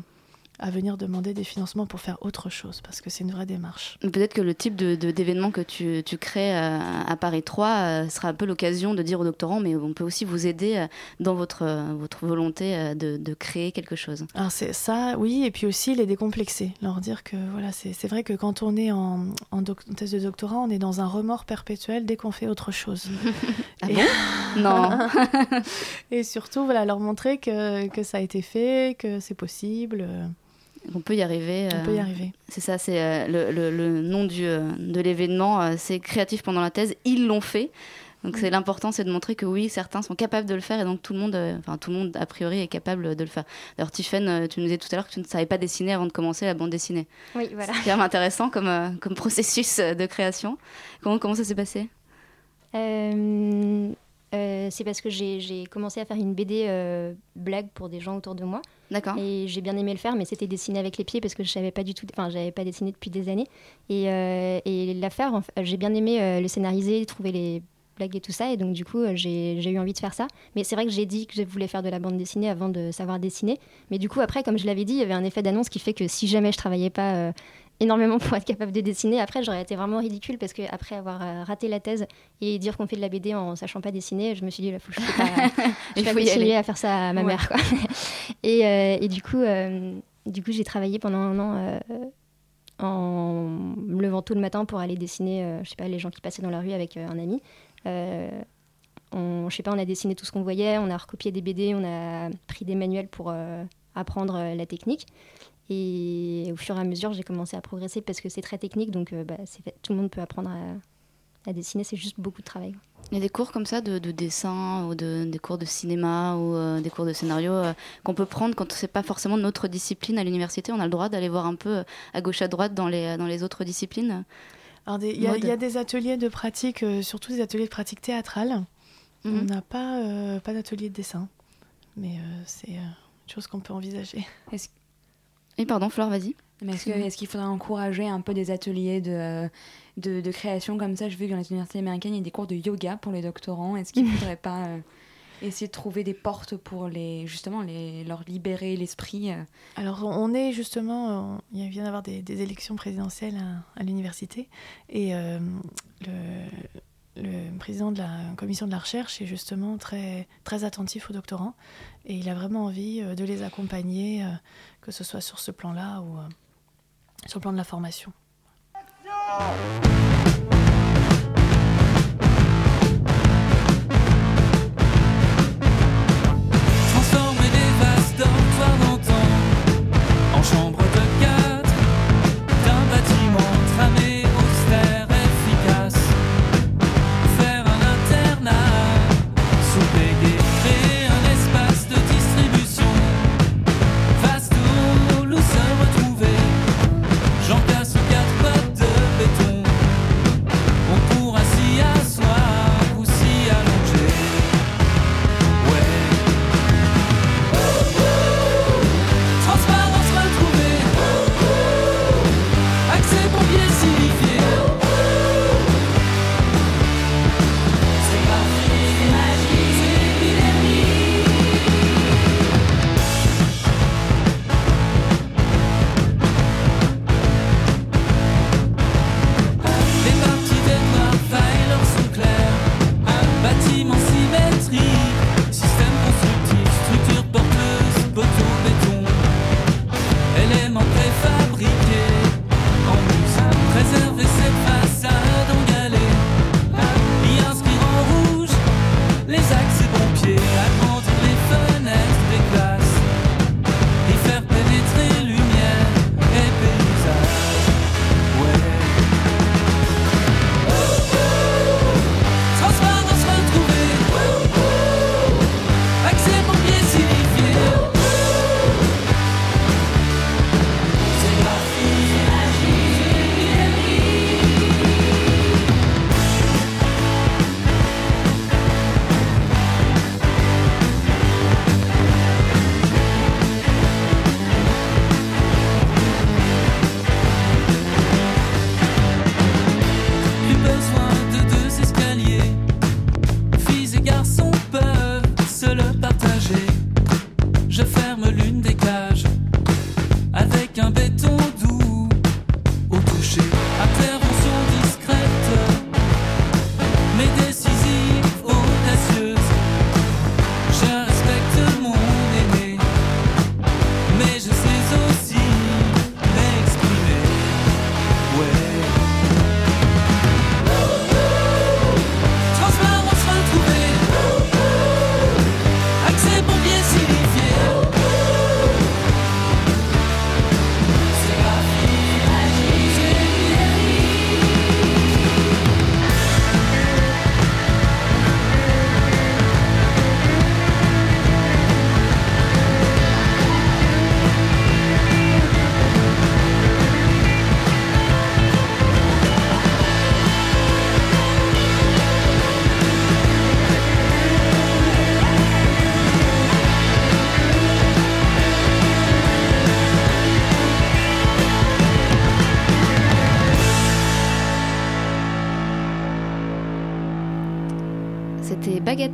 à venir demander des financements pour faire autre chose, parce que c'est une vraie démarche. Peut-être que le type de, de- d'événement que tu, tu crées euh, à Paris 3 euh, sera un peu l'occasion de dire aux doctorants, mais on peut aussi vous aider euh, dans votre, votre volonté de, de créer quelque chose. Alors c'est ça, oui, et puis aussi les décomplexer, leur dire que voilà, c'est vrai que quand on est en, en doc- en thèse de doctorat, on est dans un remords perpétuel dès qu'on fait autre chose. Ah Et- bon? Non. et surtout, voilà, leur montrer que, que ça a été fait, que c'est possible, On peut y arriver. on euh, peut y arriver. C'est ça, c'est euh, le, le- le nom du, euh, de l'événement, euh, c'est créatif pendant la thèse. Ils l'ont fait. Donc c'est l'important, c'est de montrer que oui, certains sont capables de le faire et donc tout le monde, euh, enfin tout le monde a priori est capable de le faire. D'ailleurs, Tiffen, euh, tu nous disais tout à l'heure que tu ne savais pas dessiner avant de commencer la bande dessinée. Oui, voilà. C'est quand même intéressant comme, euh, comme processus euh, de création. Comment, comment ça s'est passé? Euh, euh, c'est parce que j'ai commencé à faire une BD euh, blague pour des gens autour de moi. D'accord. Et j'ai bien aimé le faire, mais c'était dessiné avec les pieds parce que je savais pas du tout. Enfin, j'avais pas dessiné depuis des années. Et, euh, faire, j'ai bien aimé euh, le scénariser, trouver les blagues et tout ça. Et donc, du coup, euh, j'ai j'ai eu envie de faire ça. Mais c'est vrai que j'ai dit que je voulais faire de la bande dessinée avant de savoir dessiner. Mais du coup, après, comme je l'avais dit, il y avait un effet d'annonce qui fait que si jamais je travaillais pas euh, énormément pour être capable de dessiner, après, j'aurais été vraiment ridicule parce que après avoir euh, raté la thèse et dire qu'on fait de la BD en sachant pas dessiner, je me suis dit, là, faut je vais y continuer à faire ça à ma Ouais. mère. Quoi. et, euh, et du coup, euh, du coup, j'ai travaillé pendant un an euh, en me levant tôt le matin pour aller dessiner, euh, je sais pas, les gens qui passaient dans la rue avec euh, un ami. Euh, on, je sais pas, on a dessiné tout ce qu'on voyait, on a recopié des BD, on a pris des manuels pour euh, apprendre euh, la technique. Et au fur et à mesure, j'ai commencé à progresser parce que c'est très technique, donc euh, bah, tout le monde peut apprendre à, à dessiner, c'est juste beaucoup de travail. Il y a des cours comme ça de, de dessin ou de, des cours de cinéma ou euh, des cours de scénario euh, qu'on peut prendre quand c'est pas forcément notre discipline à l'université? On a le droit d'aller voir un peu à gauche à droite dans les, dans les autres disciplines? Il y, a- y des ateliers de pratique, euh, surtout des ateliers de pratique théâtrale. On Mhm. n'a pas, euh, pas d'atelier de dessin, mais euh, c'est euh, une chose qu'on peut envisager. Est-ce Et pardon, Flore, vas-y. est-ce qu'il faudrait encourager un peu des ateliers de, de, de création comme ça? Je veux que dans les universités américaines, il y a des cours de yoga pour les doctorants. Est-ce qu'il ne faudrait pas euh, essayer de trouver des portes pour les, justement les, leur libérer l'esprit euh? Alors, on est justement, euh, il vient d'avoir des, des élections présidentielles à, à l'université, et euh, le, le président de la commission de la recherche est justement très, très attentif aux doctorants, et il a vraiment envie de les accompagner, euh, que ce soit sur ce plan-là ou euh, sur le plan de la formation. Transformer des vastes dortoirs en chambres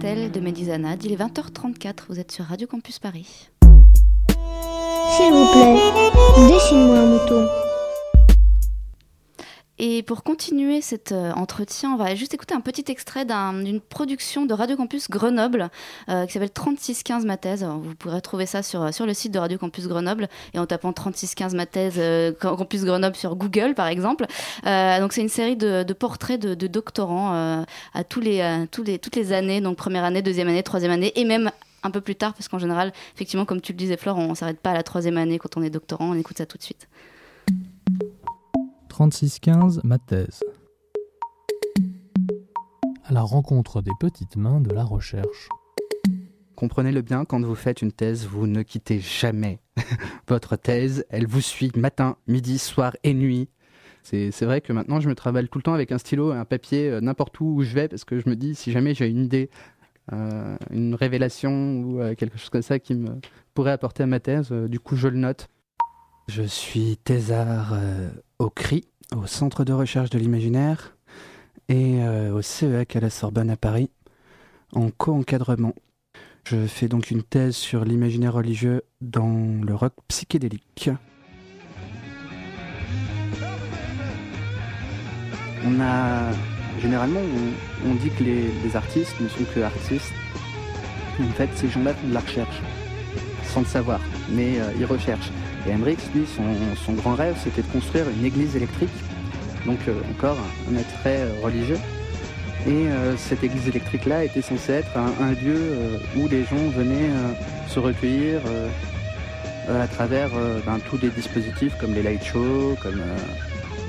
De Médizanade. Il est 20h34, vous êtes sur Radio Campus Paris. S'il vous plaît, dessine-moi un mouton. Et pour continuer cet euh, entretien, on va juste écouter un petit extrait d'un- d'une production de Radio Campus Grenoble euh, qui s'appelle 3615 ma thèse. Vous pourrez trouver ça sur, sur le site de Radio Campus Grenoble et en tapant 3615 ma thèse Campus Grenoble sur Google par exemple. Euh, donc c'est une série de, de portraits de, doctorants à tous les, tous les, toutes les années, donc première année, deuxième année, troisième année et même un peu plus tard parce qu'en général, effectivement, comme tu le disais Flore, on ne s'arrête pas à la troisième année quand on est doctorant. On écoute ça tout de suite. 3615, ma thèse. À la rencontre des petites mains de la recherche. Comprenez-le bien, quand vous faites une thèse, vous ne quittez jamais votre thèse. Elle vous suit matin, midi, soir et nuit. C'est c'est vrai que maintenant, je me travaille tout le temps avec un stylo et un papier euh, n'importe où où je vais parce que je me dis, si jamais j'ai une idée, euh, une révélation ou euh, quelque chose comme ça qui me pourrait apporter à ma thèse, euh, du coup, je le note. Je suis thésard euh, au CRI, au Centre de recherche de l'imaginaire, et euh, au CEAC à la Sorbonne à Paris, en co-encadrement. Je fais donc une thèse sur l'imaginaire religieux dans le rock psychédélique. On a généralement on, dit que les, les artistes ne sont que artistes. En fait, ces gens-là font de la recherche, sans le savoir, mais euh, ils recherchent. Et Hendrix, lui, son, grand rêve, c'était de construire une église électrique, donc euh, encore un attrait euh, religieux. Et euh, cette église électrique-là était censée être un, lieu où les gens venaient se recueillir à travers ben, tous les dispositifs comme les light shows, comme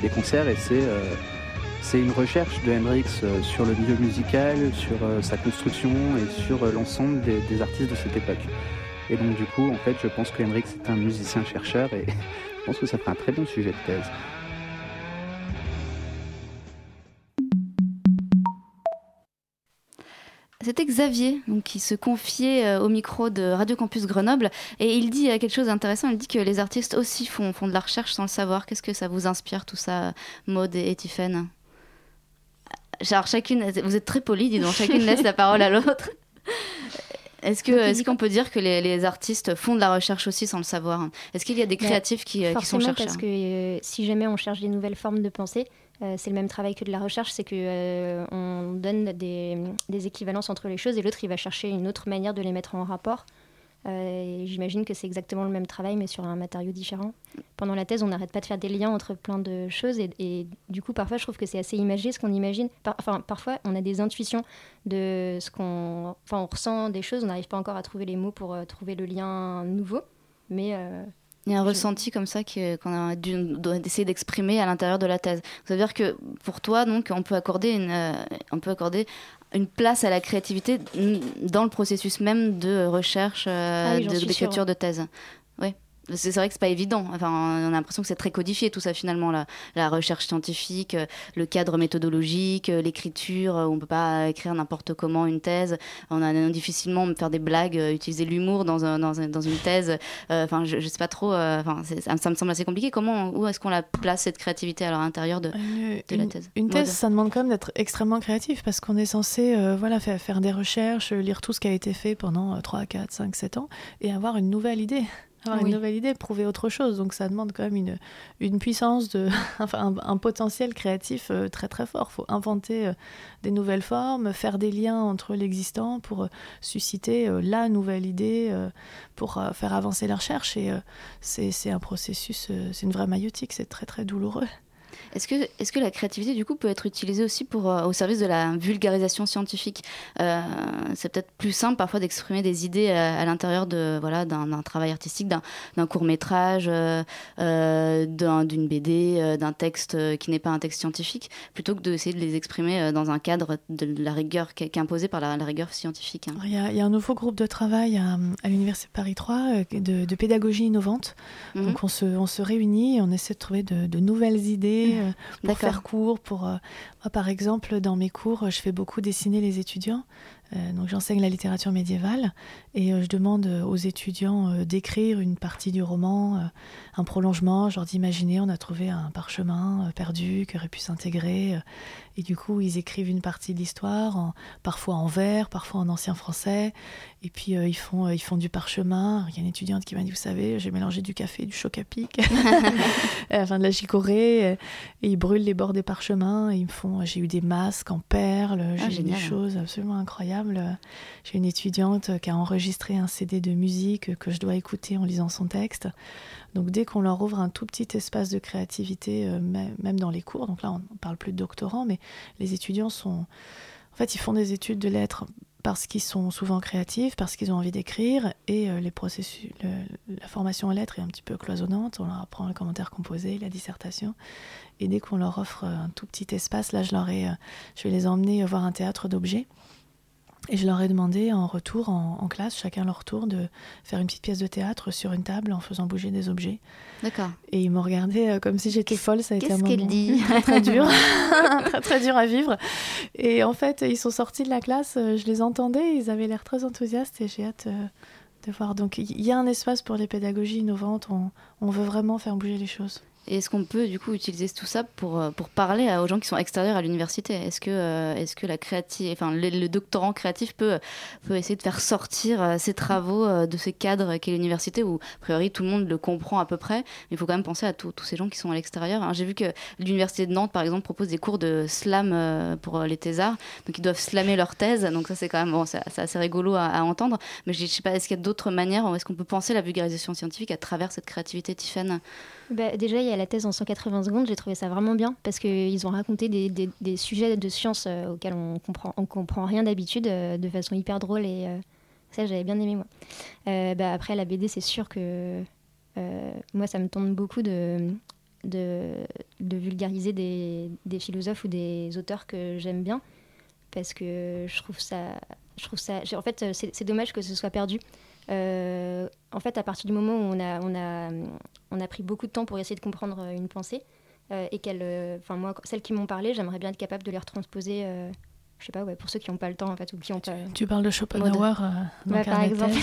des concerts. Et c'est une recherche de Hendrix sur le milieu musical, sur sa construction et sur l'ensemble des, des artistes de cette époque. Et donc du coup, en fait, je pense que Hendrix est un musicien-chercheur et je pense que ça ferait un très bon sujet de thèse. C'était Xavier donc, qui se confiait euh, au micro de Radio Campus Grenoble et il dit euh, quelque chose d'intéressant. Il dit que les artistes aussi font, font de la recherche sans le savoir. Qu'est-ce que ça vous inspire tout ça, Maud et, Tiffaine? Alors, chacune, vous êtes très polis, dis donc, chacune laisse la parole à l'autre. Est-ce qu'on peut dire que les, les artistes font de la recherche aussi sans le savoir? Est-ce qu'il y a des créatifs qui, euh, qui sont chercheurs parce que euh, si jamais on cherche des nouvelles formes de pensée, euh, c'est le même travail que de la recherche, c'est que euh, on donne des, des équivalences entre les choses et l'autre il va chercher une autre manière de les mettre en rapport. Euh, J'imagine que c'est exactement le même travail mais sur un matériau différent. Pendant la thèse, on n'arrête pas de faire des liens entre plein de choses et, du coup parfois je trouve que c'est assez imagé ce qu'on imagine. Enfin parfois on a des intuitions de ce qu'on, enfin on ressent des choses, on n'arrive pas encore à trouver les mots pour euh, trouver le lien nouveau, mais euh, Il y a un ressenti comme ça qu'on a dû essayer d'exprimer à l'intérieur de la thèse. Ça veut dire que pour toi, donc, on peut accorder une, euh, on peut accorder une place à la créativité dans le processus même de recherche, euh, Ah oui, de- d'écriture de thèse. Oui. C'est vrai que c'est pas évident. Enfin, on a l'impression que c'est très codifié tout ça finalement, la, la recherche scientifique, euh, le cadre méthodologique, euh, l'écriture. euh, On peut pas écrire n'importe comment une thèse. On a difficilement faire des blagues, utiliser l'humour dans, un- dans, un- dans une thèse. Euh, Enfin, je, je sais pas trop. Enfin, ça, ça me semble assez compliqué. Comment, où est-ce qu'on la place cette créativité à l'intérieur de, Une, de la thèse? une thèse, ça demande quand même d'être extrêmement créatif parce qu'on est censé euh, voilà, faire, faire des recherches, lire tout ce qui a été fait pendant euh, 3, 4, 5, 7 ans et avoir une nouvelle idée. Avoir Oui. une nouvelle idée, prouver autre chose. Donc ça demande quand même une, une puissance, de, enfin un, un potentiel créatif euh, très très fort. Il faut inventer euh, des nouvelles formes, faire des liens entre l'existant pour euh, susciter la nouvelle idée, pour faire avancer la recherche. Et c'est c'est un processus, c'est une vraie maïotique, c'est très très douloureux. Est-ce que, est que la créativité, du coup, peut être utilisée aussi pour, euh, au service de la vulgarisation scientifique Euh, C'est peut-être plus simple parfois d'exprimer des idées à, à l'intérieur de voilà d'un travail artistique, d'un court métrage, euh, euh, d'un- d'une BD, euh, d'un texte euh, qui n'est pas un texte scientifique, plutôt que d'essayer de les exprimer euh, dans un cadre de la rigueur qui est qui est imposé par la, la rigueur scientifique. hein. Il y, a, il y a un nouveau groupe de travail à, à l'Université Paris 3 euh, de, de pédagogie innovante. Mhm. Donc on se, on se réunit et on essaie de trouver de, de nouvelles idées euh, pour faire cours. Pour, euh, moi, par exemple, dans mes cours, je fais beaucoup dessiner les étudiants. Euh, donc j'enseigne la littérature médiévale et euh, je demande euh, aux étudiants d'écrire une partie du roman, un prolongement, genre d'imaginer on a trouvé un parchemin perdu qui aurait pu s'intégrer et du coup ils écrivent une partie de l'histoire, parfois en vers, parfois en ancien français et puis ils, font, ils font du parchemin. Il y a une étudiante qui m'a dit vous savez j'ai mélangé du café, du choc à pic, enfin de la chicorée et ils brûlent les bords des parchemins et ils me font j'ai eu des masques en perles, Ah, j'ai eu des choses absolument incroyables. J'ai une étudiante qui a enregistré un CD de musique que je dois écouter en lisant son texte. Donc dès qu'on leur ouvre un tout petit espace de créativité, euh, même dans les cours, donc là on ne parle plus de doctorants, mais les étudiants sont... En fait, ils font des études de lettres parce qu'ils sont souvent créatifs, parce qu'ils ont envie d'écrire, et euh, les processus, la formation en lettres est un petit peu cloisonnante. On leur apprend le commentaire composé, la dissertation, et dès qu'on leur offre un tout petit espace, là, je leur ai, euh, je vais les emmener voir un théâtre d'objets. Et je leur ai demandé en retour, en, classe, chacun leur tour, de faire une petite pièce de théâtre sur une table en faisant bouger des objets. D'accord. Et ils m'ont regardé euh, comme si j'étais folle. Ça a été un moment dit très, très dur, très très dur à vivre. Et en fait, ils sont sortis de la classe. euh, Je les entendais. Ils avaient l'air très enthousiastes et j'ai hâte euh, de voir. Donc il y a un espace pour les pédagogies innovantes. On, on veut vraiment faire bouger les choses. Et est-ce qu'on peut du coup utiliser tout ça pour, euh, pour parler aux gens qui sont extérieurs à l'université? Est-ce que, euh, est-ce que la créative, enfin, le, doctorant créatif peut, peut essayer de faire sortir euh, ses travaux de ces cadres qu'est l'université où, a priori, tout le monde le comprend à peu près? Mais il faut quand même penser à tous ces gens qui sont à l'extérieur. Alors, J'ai vu que l'université de Nantes, par exemple, propose des cours de slam pour les thésards. Donc ils doivent slammer leur thèse. Donc ça, c'est quand même assez rigolo à, entendre. Mais je je sais pas, est-ce qu'il y a d'autres manières Est-ce qu'on peut penser la vulgarisation scientifique à travers cette créativité, Tiffen Bah, déjà, il y a la thèse en 180 secondes, j'ai trouvé ça vraiment bien parce qu'ils ont raconté des, sujets de science euh, auxquels on comprend, on comprend rien d'habitude euh, de façon hyper drôle et euh, ça, j'avais bien aimé moi. Bah, après, la BD, c'est sûr que moi, ça me tente beaucoup de, de, de vulgariser des, des philosophes ou des auteurs que j'aime bien parce que je trouve ça. Je trouve ça en fait, c'est dommage que ce soit perdu. Euh, en fait, à partir du moment où on a, on a, on a pris beaucoup de temps pour essayer de comprendre euh, une pensée, euh, et qu'elles, euh, enfin moi, celles qui m'ont parlé, j'aimerais bien être capable de les retransposer. je sais pas, ouais, pour ceux qui n'ont pas le temps en fait ou qui ont pas. Tu parles de Schopenhauer euh, dans Ouais, par exemple.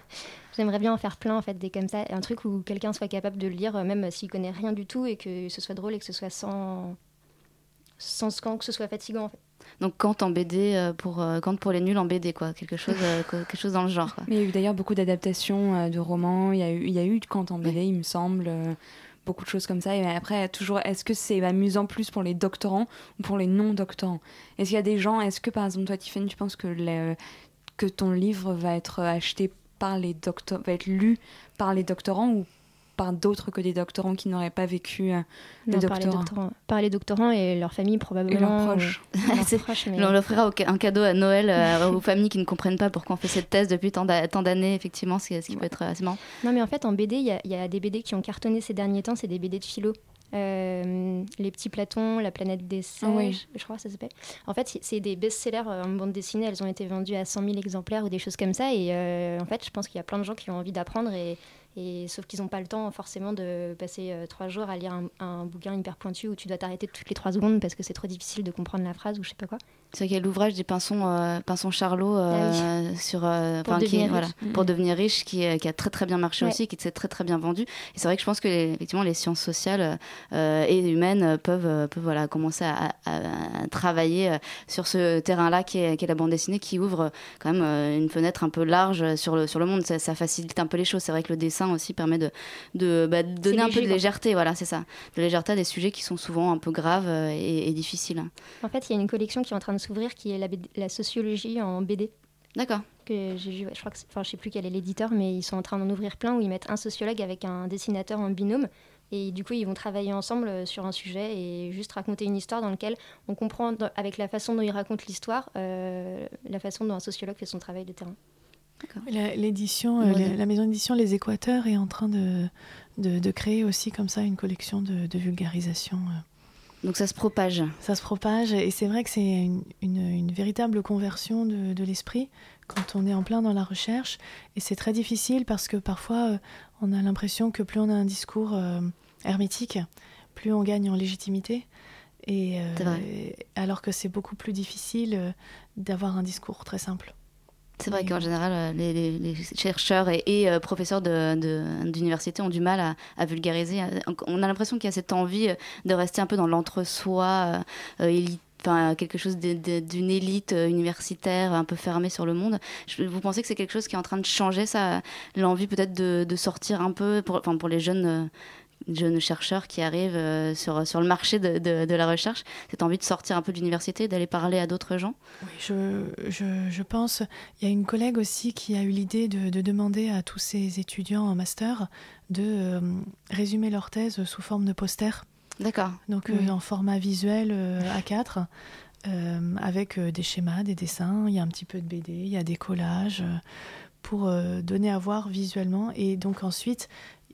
J'aimerais bien en faire plein en fait des comme ça, un truc où quelqu'un soit capable de le lire, euh, même s'il connaît rien du tout et que ce soit drôle et que ce soit sans, sans sans que ce soit fatigant en fait. Donc Kant en BD euh, pour euh, Kant pour les nuls en BD quoi, quelque chose euh, quelque chose dans le genre. Quoi. Mais il y a eu d'ailleurs beaucoup d'adaptations euh, de romans. Il y a eu, il y a eu Kant en BD, il me semble. euh, beaucoup de choses comme ça. Et après, toujours, est-ce que c'est amusant plus pour les doctorants ou pour les non-doctorants? Est-ce qu'il y a des gens, est-ce que par exemple, toi, Tiffany, tu penses que, le- que ton livre va être acheté par les doctorants, va être lu par les doctorants ou par d'autres que des doctorants qui n'auraient pas vécu euh, le Non, par les doctorants, par les doctorants et leurs familles probablement. Et leurs proches. ou- leurs C'est- proches, mais- On offrira au- un cadeau à Noël euh, aux familles qui ne comprennent pas pourquoi on fait cette thèse depuis tant d'a- tant d'années, effectivement, ce qui, ce qui peut être assez marrant. Non, mais en fait, en BD, il y, a- il y a des BD qui ont cartonné ces derniers temps, c'est des BD de philo. Euh, les petits Platons, La planète des oui. je crois que ça s'appelle. En fait, c'est des best-sellers en bande dessinée, elles ont été vendues à 100 000 exemplaires ou des choses comme ça. Et euh, en fait, je pense qu'il y a plein de gens qui ont envie d'apprendre, et, et, sauf qu'ils n'ont pas le temps forcément de passer euh, trois jours à lire un, un bouquin hyper pointu où tu dois t'arrêter toutes les trois secondes parce que c'est trop difficile de comprendre la phrase ou je sais pas quoi. C'est vrai qu'il y a l'ouvrage des Pinsons, euh, Pinsons Charlot euh, sur, euh, Pour qui devenir voilà, riche. Mhm. pour devenir riche, qui, qui a très très bien marché Ouais. aussi, qui s'est très très bien vendu. Et c'est vrai que je pense que les, effectivement les sciences sociales et humaines peuvent, peuvent voilà, commencer à, à- à travailler euh, sur ce terrain-là qui est, la bande dessinée, qui ouvre euh, quand même euh, une fenêtre un peu large sur le, sur le monde. Ça, ça facilite un peu les choses. C'est vrai que le dessin aussi permet de, de, bah, donner un peu de quoi. légèreté, voilà, c'est ça, de légèreté à des sujets qui sont souvent un peu graves et, et difficiles. En fait, il y a une collection qui est en train de s'ouvrir qui est la, sociologie en BD. D'accord. Que j'ai vu, ouais, je crois que, enfin, je sais plus quel est l'éditeur, mais ils sont en train d'en ouvrir plein où ils mettent un sociologue avec un dessinateur en binôme. Et du coup, ils vont travailler ensemble euh, sur un sujet et juste raconter une histoire dans laquelle on comprend, avec la façon dont ils racontent l'histoire, euh, la façon dont un sociologue fait son travail de terrain. La- euh, la, maison d'édition Les Équateurs est en train de, de, de créer aussi comme ça une collection de, de vulgarisation. Donc ça se propage. Ça se propage et c'est vrai que c'est une, une- une véritable conversion de, de l'esprit quand on est en plein dans la recherche et c'est très difficile parce que parfois on a l'impression que plus on a un discours euh, hermétique, plus on gagne en légitimité Et, euh, alors que c'est beaucoup plus difficile euh, d'avoir un discours très simple. C'est vrai qu'en général, les, les- les chercheurs et, et, euh, professeurs de- de- d'université ont du mal à, à vulgariser. On a l'impression qu'il y a cette envie de rester un peu dans l'entre-soi, euh, élite- enfin, quelque chose d'une élite euh, universitaire un peu fermée sur le monde. Vous pensez que c'est quelque chose qui est en train de changer ça L'envie peut-être de, sortir un peu, pour, enfin, pour les jeunes, euh, jeunes chercheurs qui arrivent euh, sur, sur le marché de, de- la recherche, cette envie de sortir un peu de l'université, d'aller parler à d'autres gens? Oui, je, je, je pense. Il y a une collègue aussi qui a eu l'idée de, de demander à tous ces étudiants en master de résumer leur thèse sous forme de poster. D'accord. Donc Oui. euh, en format visuel euh, A4, euh, avec des schémas, des dessins. Il y a un petit peu de BD, il y a des collages pour donner à voir visuellement. Et donc ensuite,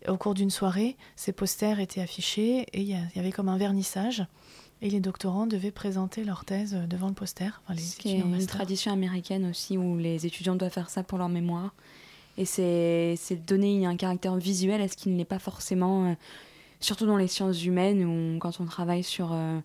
au cours d'une soirée, ces posters étaient affichés et il y, avait comme un vernissage. Et les doctorants devaient présenter leur thèse devant le poster. Enfin, les Ce qui est étudiants en une tradition américaine aussi où les étudiants doivent faire ça pour leur mémoire. Et c'est c'est donner un caractère visuel à ce qui ne l'est pas forcément, surtout dans les sciences humaines ou quand on travaille sur euh,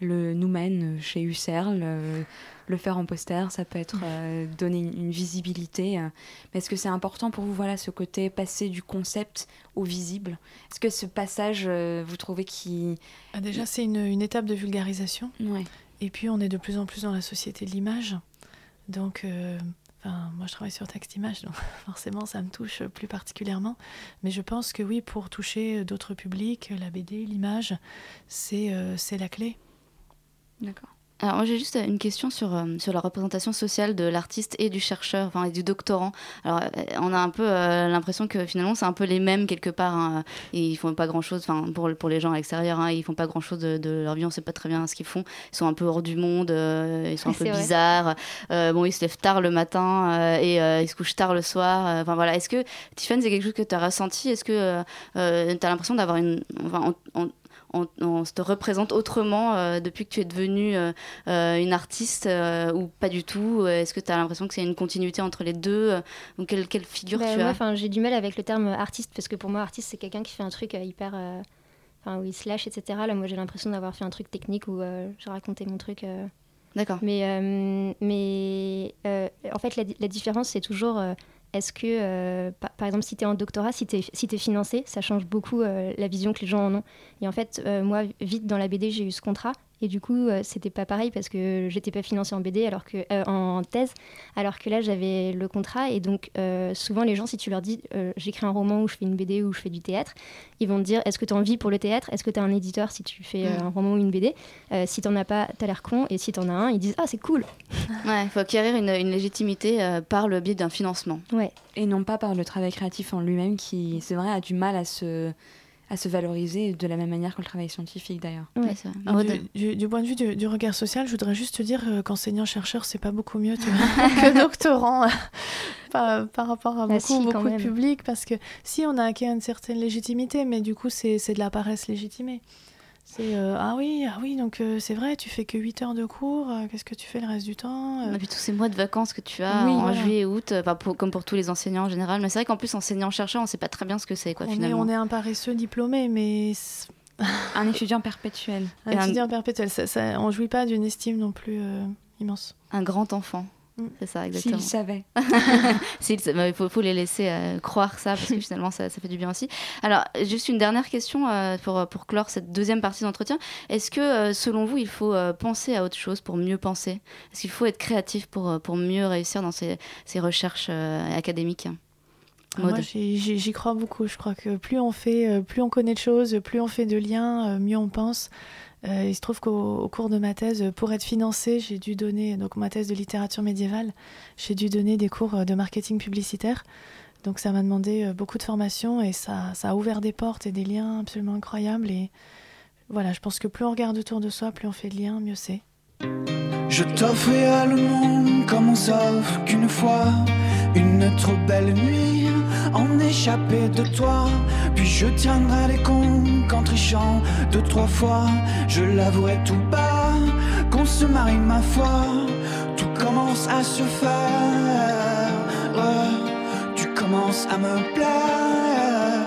le Noumen euh, chez Husserl. euh, le faire en poster, ça peut être euh, donner une, une visibilité. euh. Mais est-ce que c'est important pour vous, voilà, ce côté passer du concept au visible Est-ce que ce passage, vous trouvez qui... Ah, déjà, c'est une, une étape de vulgarisation. Ouais. Et puis, on est de plus en plus dans la société de l'image. Donc, moi, je travaille sur texte image, donc forcément, ça me touche plus particulièrement. Mais je pense que oui, pour toucher d'autres publics, la BD, l'image, euh, c'est la clé. D'accord. Alors moi j'ai juste une question sur, euh, sur la représentation sociale de l'artiste et du chercheur, enfin et du doctorant. Alors euh, on a un peu euh, l'impression que finalement c'est un peu les mêmes quelque part. hein. Et ils font pas grand chose, enfin pour, pour les gens à l'extérieur, hein, ils font pas grand chose de, de leur vie, on sait pas très bien ce qu'ils font. Ils sont un peu hors du monde, euh, ils sont un peu vrai. bizarres. Euh, bon ils se lèvent tard le matin euh, et euh, ils se couchent tard le soir. Euh, Enfin voilà, est-ce que Tiffany c'est quelque chose que tu as ressenti? Est-ce que tu as l'impression d'avoir une... Enfin, on- on, on se te représente autrement euh, depuis que tu es devenue euh, euh, une artiste ou pas du tout Est-ce que tu as l'impression que c'est une continuité entre les deux ou quelle, quelle figure Bah, tu moi, as? j'ai du mal avec le terme artiste parce que pour moi, artiste, c'est quelqu'un qui fait un truc hyper. Enfin, où il se lâche, etc. Là, moi, j'ai l'impression d'avoir fait un truc technique où j'ai raconté mon truc. D'accord. Mais, mais en fait, la, la différence, c'est toujours. Est-ce que, euh, par, exemple, si tu es en doctorat, si tu es, financé, ça change beaucoup euh, la vision que les gens en ont? Et en fait, euh, moi, vite dans la BD, j'ai eu ce contrat. Et du coup, euh, c'était pas pareil parce que j'étais pas financée en BD, alors que, euh, en thèse, alors que là, j'avais le contrat. Et donc, euh, souvent, les gens, si tu leur dis euh, j'écris un roman ou je fais une BD ou je fais du théâtre, ils vont te dire est-ce que tu as envie pour le théâtre? Est-ce que tu as un éditeur si tu fais euh, Mm. un roman ou une BD Euh, Si t'en as pas, t'as l'air con. Et si t'en as un, ils disent ah, c'est cool. Ouais, il faut acquérir une, une légitimité euh, par le biais d'un financement. Ouais. Et non pas par le travail créatif en lui-même qui, c'est vrai, a du mal à se, à se valoriser de la même manière que le travail scientifique d'ailleurs. Ouais, vrai. Du, du- du point de vue du, du regard social, je voudrais juste te dire euh, qu'enseignant-chercheur, c'est pas beaucoup mieux que doctorant par, par rapport à Ah beaucoup, si, beaucoup de public. Parce que si on a acquis une certaine légitimité, mais du coup, c'est c'est de la paresse légitimée. C'est euh, ah oui, ah oui, donc euh, c'est vrai, tu fais que 8 heures de cours, euh, qu'est-ce que tu fais le reste du temps euh? Et puis tous ces mois de vacances que tu as Oui, en voilà. juillet et août, euh, pour- comme pour tous les enseignants en général. Mais c'est vrai qu'en plus, enseignant-chercheur, on sait pas très bien ce que c'est, quoi, on, est, finalement. on est un paresseux diplômé, mais Un étudiant perpétuel. un Et un- étudiant perpétuel, ça, ça- on jouit pas d'une estime non plus euh, immense. Un grand enfant. Mm. C'est ça, exactement. S'ils sa- bah, Il faut, faut les laisser euh, croire ça, parce que finalement, ça, ça fait du bien aussi. Alors, juste une dernière question euh, pour, pour clore cette deuxième partie d'entretien. Est-ce que, euh, selon vous, il faut euh, penser à autre chose pour mieux penser? Est-ce qu'il faut être créatif pour, pour mieux réussir dans ces, ces recherches euh, académiques? Ah, Moi, j'y crois beaucoup. Je crois que plus on fait, plus on connaît de choses, plus on fait de liens, mieux on pense. Euh, il se trouve qu'au au cours de ma thèse, pour être financée, j'ai dû donner, donc ma thèse de littérature médiévale, j'ai dû donner des cours euh, de marketing publicitaire. Donc ça m'a demandé euh, beaucoup de formation et ça, ça a ouvert des portes et des liens absolument incroyables. Et voilà, je pense que plus on regarde autour de soi, plus on fait de liens, mieux c'est. Je t'offrirai le monde comme on s'offre qu'une fois une trop belle nuit en échappé de toi. Puis je tiendrai les comptes qu'en trichant deux, trois fois, je l'avouerai tout bas qu'on se marie ma foi. Tout commence à se faire. Oh, tu commences à me plaire.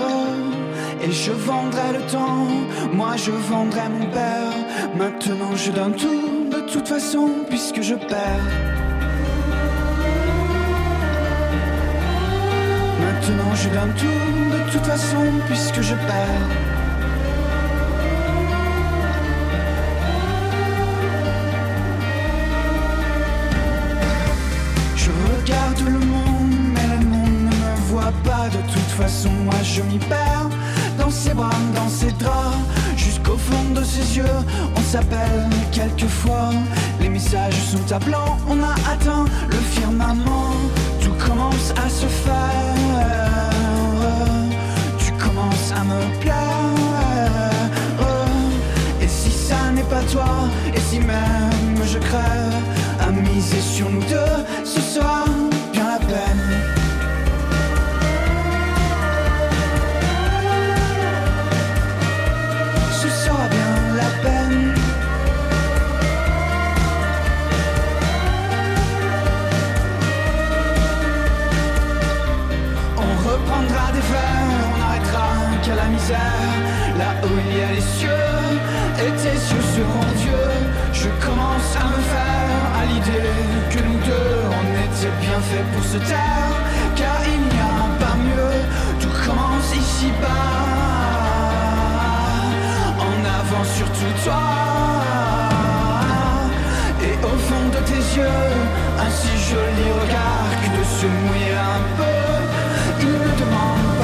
Oh, et je vendrai le temps, moi je vendrai mon père Maintenant je donne tout de toute façon puisque je perds. Maintenant je donne tout de toute façon puisque je perds. Je regarde le monde, mais le monde ne me voit pas. De toute façon, moi je m'y perds dans ses bras, dans ses draps, jusqu'au fond de ses yeux. On s'appelle quelquefois. Les messages sont à blanc, on a atteint le firmament. Tout commence à se faire. Tu commences à me plaire. Et si ça n'est pas toi, et si même je crève, à miser sur nous deux, ce sera bien la peine. Là où il y a les cieux, et tes yeux seront Dieu. Je commence à me faire à l'idée que nous deux, on était bien fait pour se taire. Car il n'y a pas mieux, tout commence ici-bas. En avant surtout toi. Et au fond de tes yeux, un si joli regard que de se mouiller un peu, il ne demande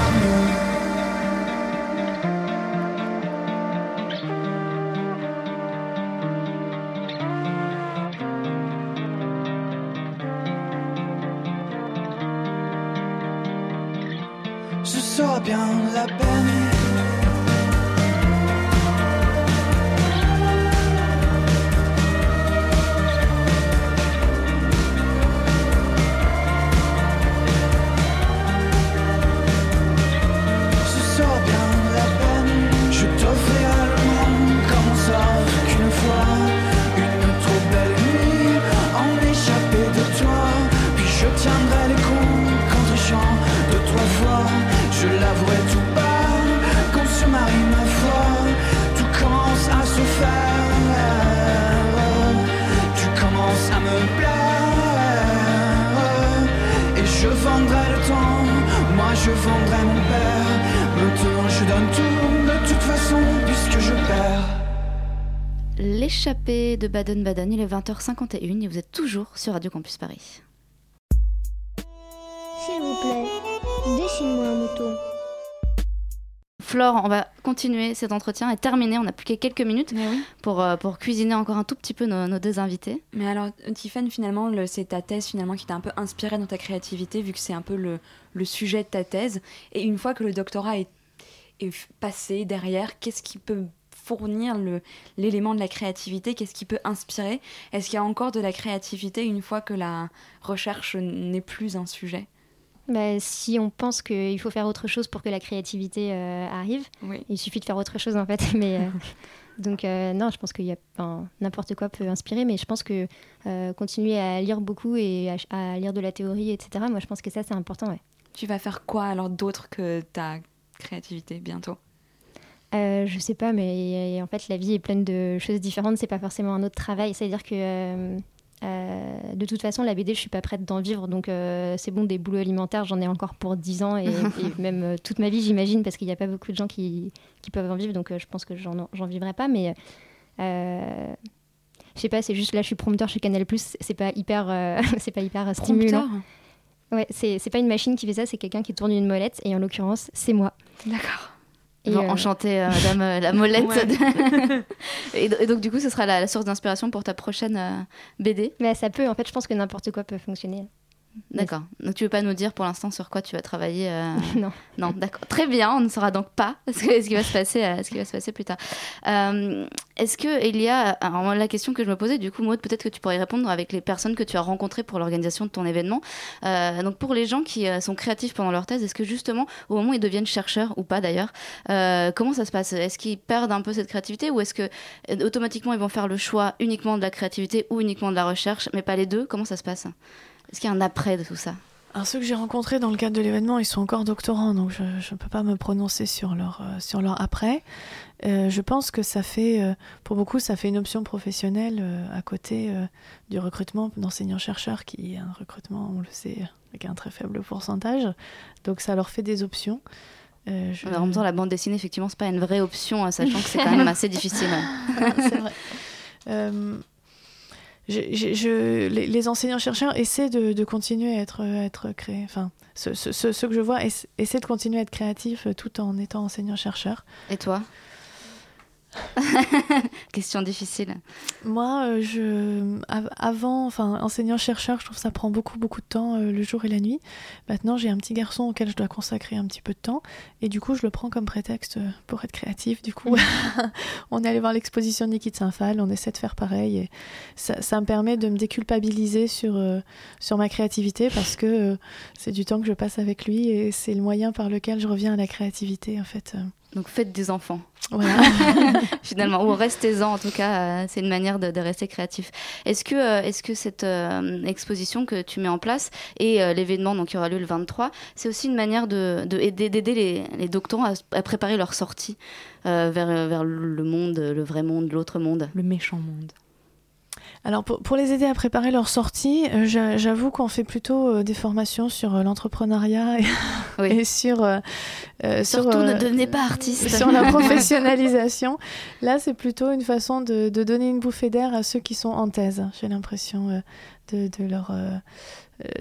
de Baden-Baden, il est 20h51 et vous êtes toujours sur Radio Campus Paris. S'il vous plaît, dessine-moi un mouton. Flore, on va continuer cet entretien et terminer. On n'a plus que quelques minutes pour, euh, pour cuisiner encore un tout petit peu nos, nos deux invités. Mais alors, Tiffany, finalement, le- c'est ta thèse finalement qui t'a un peu inspirée dans ta créativité, vu que c'est un peu le, le sujet de ta thèse. Et une fois que le doctorat est, passé derrière, qu'est-ce qui peut fournir l'élément de la créativité Qu'est-ce qui peut inspirer? Est-ce qu'il y a encore de la créativité une fois que la recherche n'est plus un sujet? Bah, si on pense qu'il faut faire autre chose pour que la créativité euh, arrive, il suffit de faire autre chose en fait. Mais, euh, donc euh, non, je pense qu'il y a n'importe quoi peut inspirer, mais je pense que continuer à lire beaucoup et à, à lire de la théorie, etc. Moi, je pense que ça c'est important. Ouais. Tu vas faire quoi alors d'autre que ta créativité bientôt? Euh, je sais pas, mais en fait, la vie est pleine de choses différentes. C'est pas forcément un autre travail. C'est-à-dire que euh, euh, de toute façon, la BD, je suis pas prête d'en vivre. Donc, euh, c'est bon, des boulots alimentaires, j'en ai encore pour 10 ans et, et même euh, toute ma vie, j'imagine, parce qu'il n'y a pas beaucoup de gens qui, qui peuvent en vivre. Donc, euh, je pense que j'en j'en vivrai pas. Mais euh, je sais pas, c'est juste là, je suis prompteur chez Canal. C'est pas hyper, euh, c'est pas hyper stimulant. Prompteur Ouais, c'est c'est pas une machine qui fait ça, c'est quelqu'un qui tourne une molette. Et en l'occurrence, c'est moi. D'accord. Et, Bon, euh, Enchantée, euh, Madame euh, la molette. Ouais. et, do- et donc, du coup, ce sera la, la source d'inspiration pour ta prochaine euh, BD Mais ça peut, en fait, je pense que n'importe quoi peut fonctionner. D'accord. Donc, tu veux pas nous dire pour l'instant sur quoi tu vas travailler euh, Non. Non, d'accord. Très bien, on ne saura donc pas ce, que- ce qui va se passer, euh, ce qui va se passer plus tard. Euh, Est-ce que il y a alors, la question que je me posais, du coup, Maud, peut-être que tu pourrais y répondre avec les personnes que tu as rencontrées pour l'organisation de ton événement. Euh, donc, pour les gens qui sont créatifs pendant leur thèse, est-ce que justement, au moment où ils deviennent chercheurs ou pas d'ailleurs, comment ça se passe? Est-ce qu'ils perdent un peu cette créativité ou est-ce que automatiquement ils vont faire le choix uniquement de la créativité ou uniquement de la recherche, mais pas les deux? Comment ça se passe? Est-ce qu'il y a un après de tout ça? Alors ceux que j'ai rencontrés dans le cadre de l'événement, ils sont encore doctorants, donc je ne peux pas me prononcer sur leur, euh, sur leur après. Euh, je pense que ça fait, euh, pour beaucoup, ça fait une option professionnelle à côté du recrutement d'enseignants-chercheurs, qui est un recrutement, on le sait, avec un très faible pourcentage. Donc ça leur fait des options. En même temps, la bande dessinée, effectivement, c'est pas une vraie option, hein, sachant que c'est quand même assez difficile. c'est vrai. Les, enseignants-chercheurs essaient de, continuer à être, créés. Enfin, que je vois essa- essaient de continuer à être créatifs euh, tout en étant enseignants-chercheurs. Et toi? Question difficile. Moi, euh, je, av- avant, enfin, enseignant-chercheur, je trouve que ça prend beaucoup, beaucoup de temps euh, le jour et la nuit. Maintenant, j'ai un petit garçon auquel je dois consacrer un petit peu de temps. Et du coup, je le prends comme prétexte euh, pour être créatif. Du coup, on est allé voir l'exposition de Niki de Saint-Phal, on essaie de faire pareil. Et ça, me permet de me déculpabiliser sur, sur ma créativité parce que c'est du temps que je passe avec lui et c'est le moyen par lequel je reviens à la créativité, en fait. Donc faites des enfants. Voilà. Finalement, ou restez-en en tout cas, euh, c'est une manière de, de rester créatif. Est-ce que, euh, est-ce que cette euh, exposition que tu mets en place et euh, l'événement donc, qui aura lieu le 23, c'est aussi une manière de, de aider, d'aider les, les doctorants à, préparer leur sortie euh, vers, vers le monde, le vrai monde, l'autre monde? Le méchant monde. Alors pour, pour les aider à préparer leur sortie, euh, j'a- j'avoue qu'on fait plutôt euh, des formations sur euh, l'entrepreneuriat et, et sur, euh, sur, Surtout, ne devenez pas artiste. sur la professionnalisation. Là, c'est plutôt une façon de, de donner une bouffée d'air à ceux qui sont en thèse. J'ai l'impression euh, de, de leur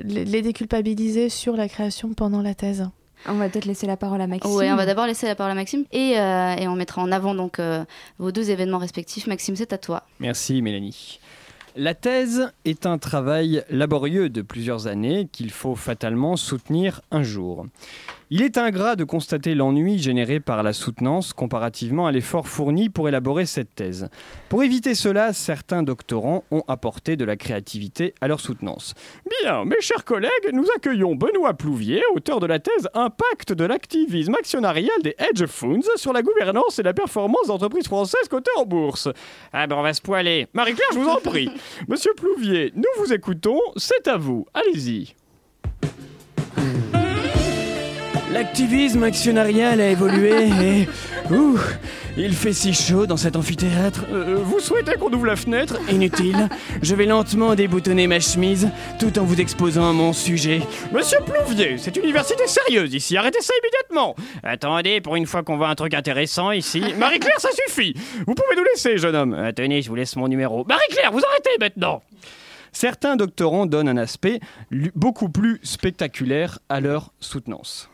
les les déculpabiliser sur la création pendant la thèse. On va peut-être laisser la parole à Maxime. Oui, on va d'abord laisser la parole à Maxime et, euh, et on mettra en avant donc euh, vos deux événements respectifs. Maxime, c'est à toi. Merci Mélanie. La thèse est un travail laborieux de plusieurs années qu'il faut fatalement soutenir un jour. Il est ingrat de constater l'ennui généré par la soutenance comparativement à l'effort fourni pour élaborer cette thèse. Pour éviter cela, certains doctorants ont apporté de la créativité à leur soutenance. Bien, mes chers collègues, nous accueillons Benoît Plouvier, auteur de la thèse Impact de l'activisme actionnarial des hedge funds sur la gouvernance et la performance d'entreprises françaises cotées en bourse. Ah ben on va se poiler. Marie-Claire, je vous en prie. Monsieur Plouvier, nous vous écoutons, c'est à vous. Allez-y. L'activisme actionnarial a évolué et... Ouh, il fait si chaud dans cet amphithéâtre. Euh, vous souhaitez qu'on ouvre la fenêtre? Inutile. Je vais lentement déboutonner ma chemise tout en vous exposant mon sujet. Monsieur Plouvier, c'est une université sérieuse ici. Arrêtez ça immédiatement. Attendez, pour une fois qu'on voit un truc intéressant ici. Marie-Claire, ça suffit. Vous pouvez nous laisser, jeune homme. Euh, tenez, je vous laisse mon numéro. Marie-Claire, vous arrêtez maintenant. Certains doctorants donnent un aspect beaucoup plus spectaculaire à leur soutenance.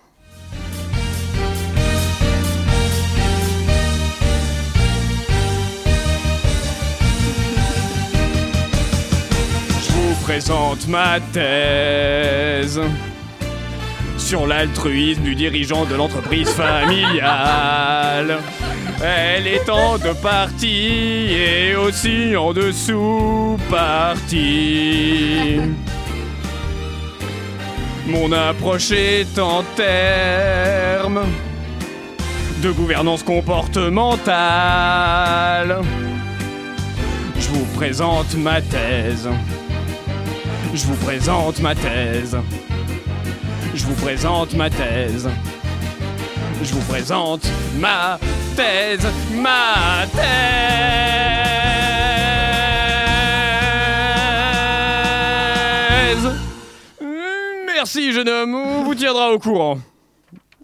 Présente ma thèse sur l'altruisme du dirigeant de l'entreprise familiale. Elle est en deux parties et aussi en dessous parties. Mon approche est en termes de gouvernance comportementale. Je vous présente ma thèse. Je vous présente ma thèse. Je vous présente ma thèse. Je vous présente ma thèse, ma thèse. Merci jeune homme, on vous tiendra au courant.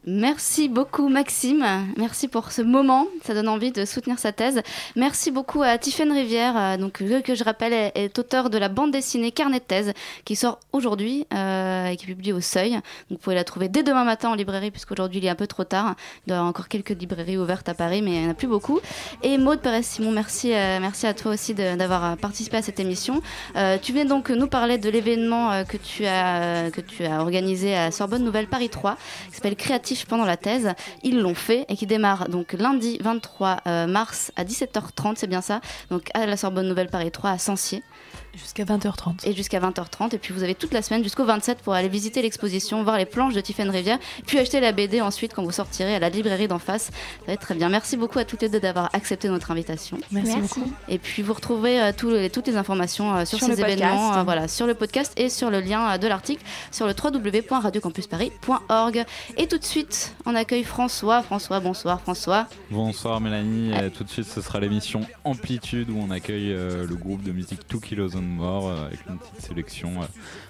Merci beaucoup Maxime, merci pour ce moment, ça donne envie de soutenir sa thèse. Merci beaucoup à Tiffaine Rivière, euh, donc, que, je rappelle est, est auteur de la bande dessinée Carnet de thèse, qui sort aujourd'hui euh, et qui est publiée au Seuil. Vous pouvez la trouver dès demain matin en librairie, puisqu'aujourd'hui il est un peu trop tard. Il doit y avoir encore quelques librairies ouvertes à Paris, mais il n'y en a plus beaucoup. Et Maud Perez-Simon, merci, euh, merci à toi aussi d'avoir euh, participé à cette émission. Euh, tu viens donc nous parler de l'événement que, tu as, que tu as organisé à Sorbonne Nouvelle Paris 3, qui s'appelle Pendant la thèse. Ils l'ont fait et qui démarre donc lundi 23 euh, mars à 17h30, c'est bien ça, donc à la Sorbonne Nouvelle Paris 3 à Sancier. Jusqu'à 20h30. Et jusqu'à 20h30. Et puis vous avez toute la semaine jusqu'au 27 pour aller visiter l'exposition, voir les planches de Tiffaine Rivière, puis acheter la BD ensuite quand vous sortirez à la librairie d'en face. Ça va être très bien. Merci beaucoup à toutes les deux d'avoir accepté notre invitation. Merci, Merci. beaucoup. Et puis vous retrouvez euh, tous les- toutes les informations euh, sur, Sur ces podcast. événements euh, voilà, sur le podcast et sur le lien euh, de l'article sur le www.radiocampusparis.org. Et tout de suite, on accueille François. François, bonsoir François. Bonsoir Mélanie, Euh, tout de suite ce sera l'émission Amplitude où on accueille euh, le groupe de musique 2 Kilos More euh, avec une petite sélection euh,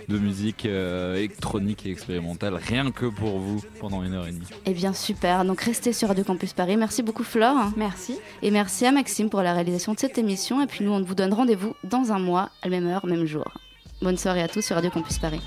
de musique euh, électronique et expérimentale rien que pour vous pendant une heure et demie. Eh bien super, donc restez sur Radio Campus Paris. Merci beaucoup Flore. Merci. Et merci à Maxime pour la réalisation de cette émission. Et puis nous, on vous donne rendez-vous dans un mois, à la même heure, même jour. Bonne soirée à tous sur Radio Campus Paris.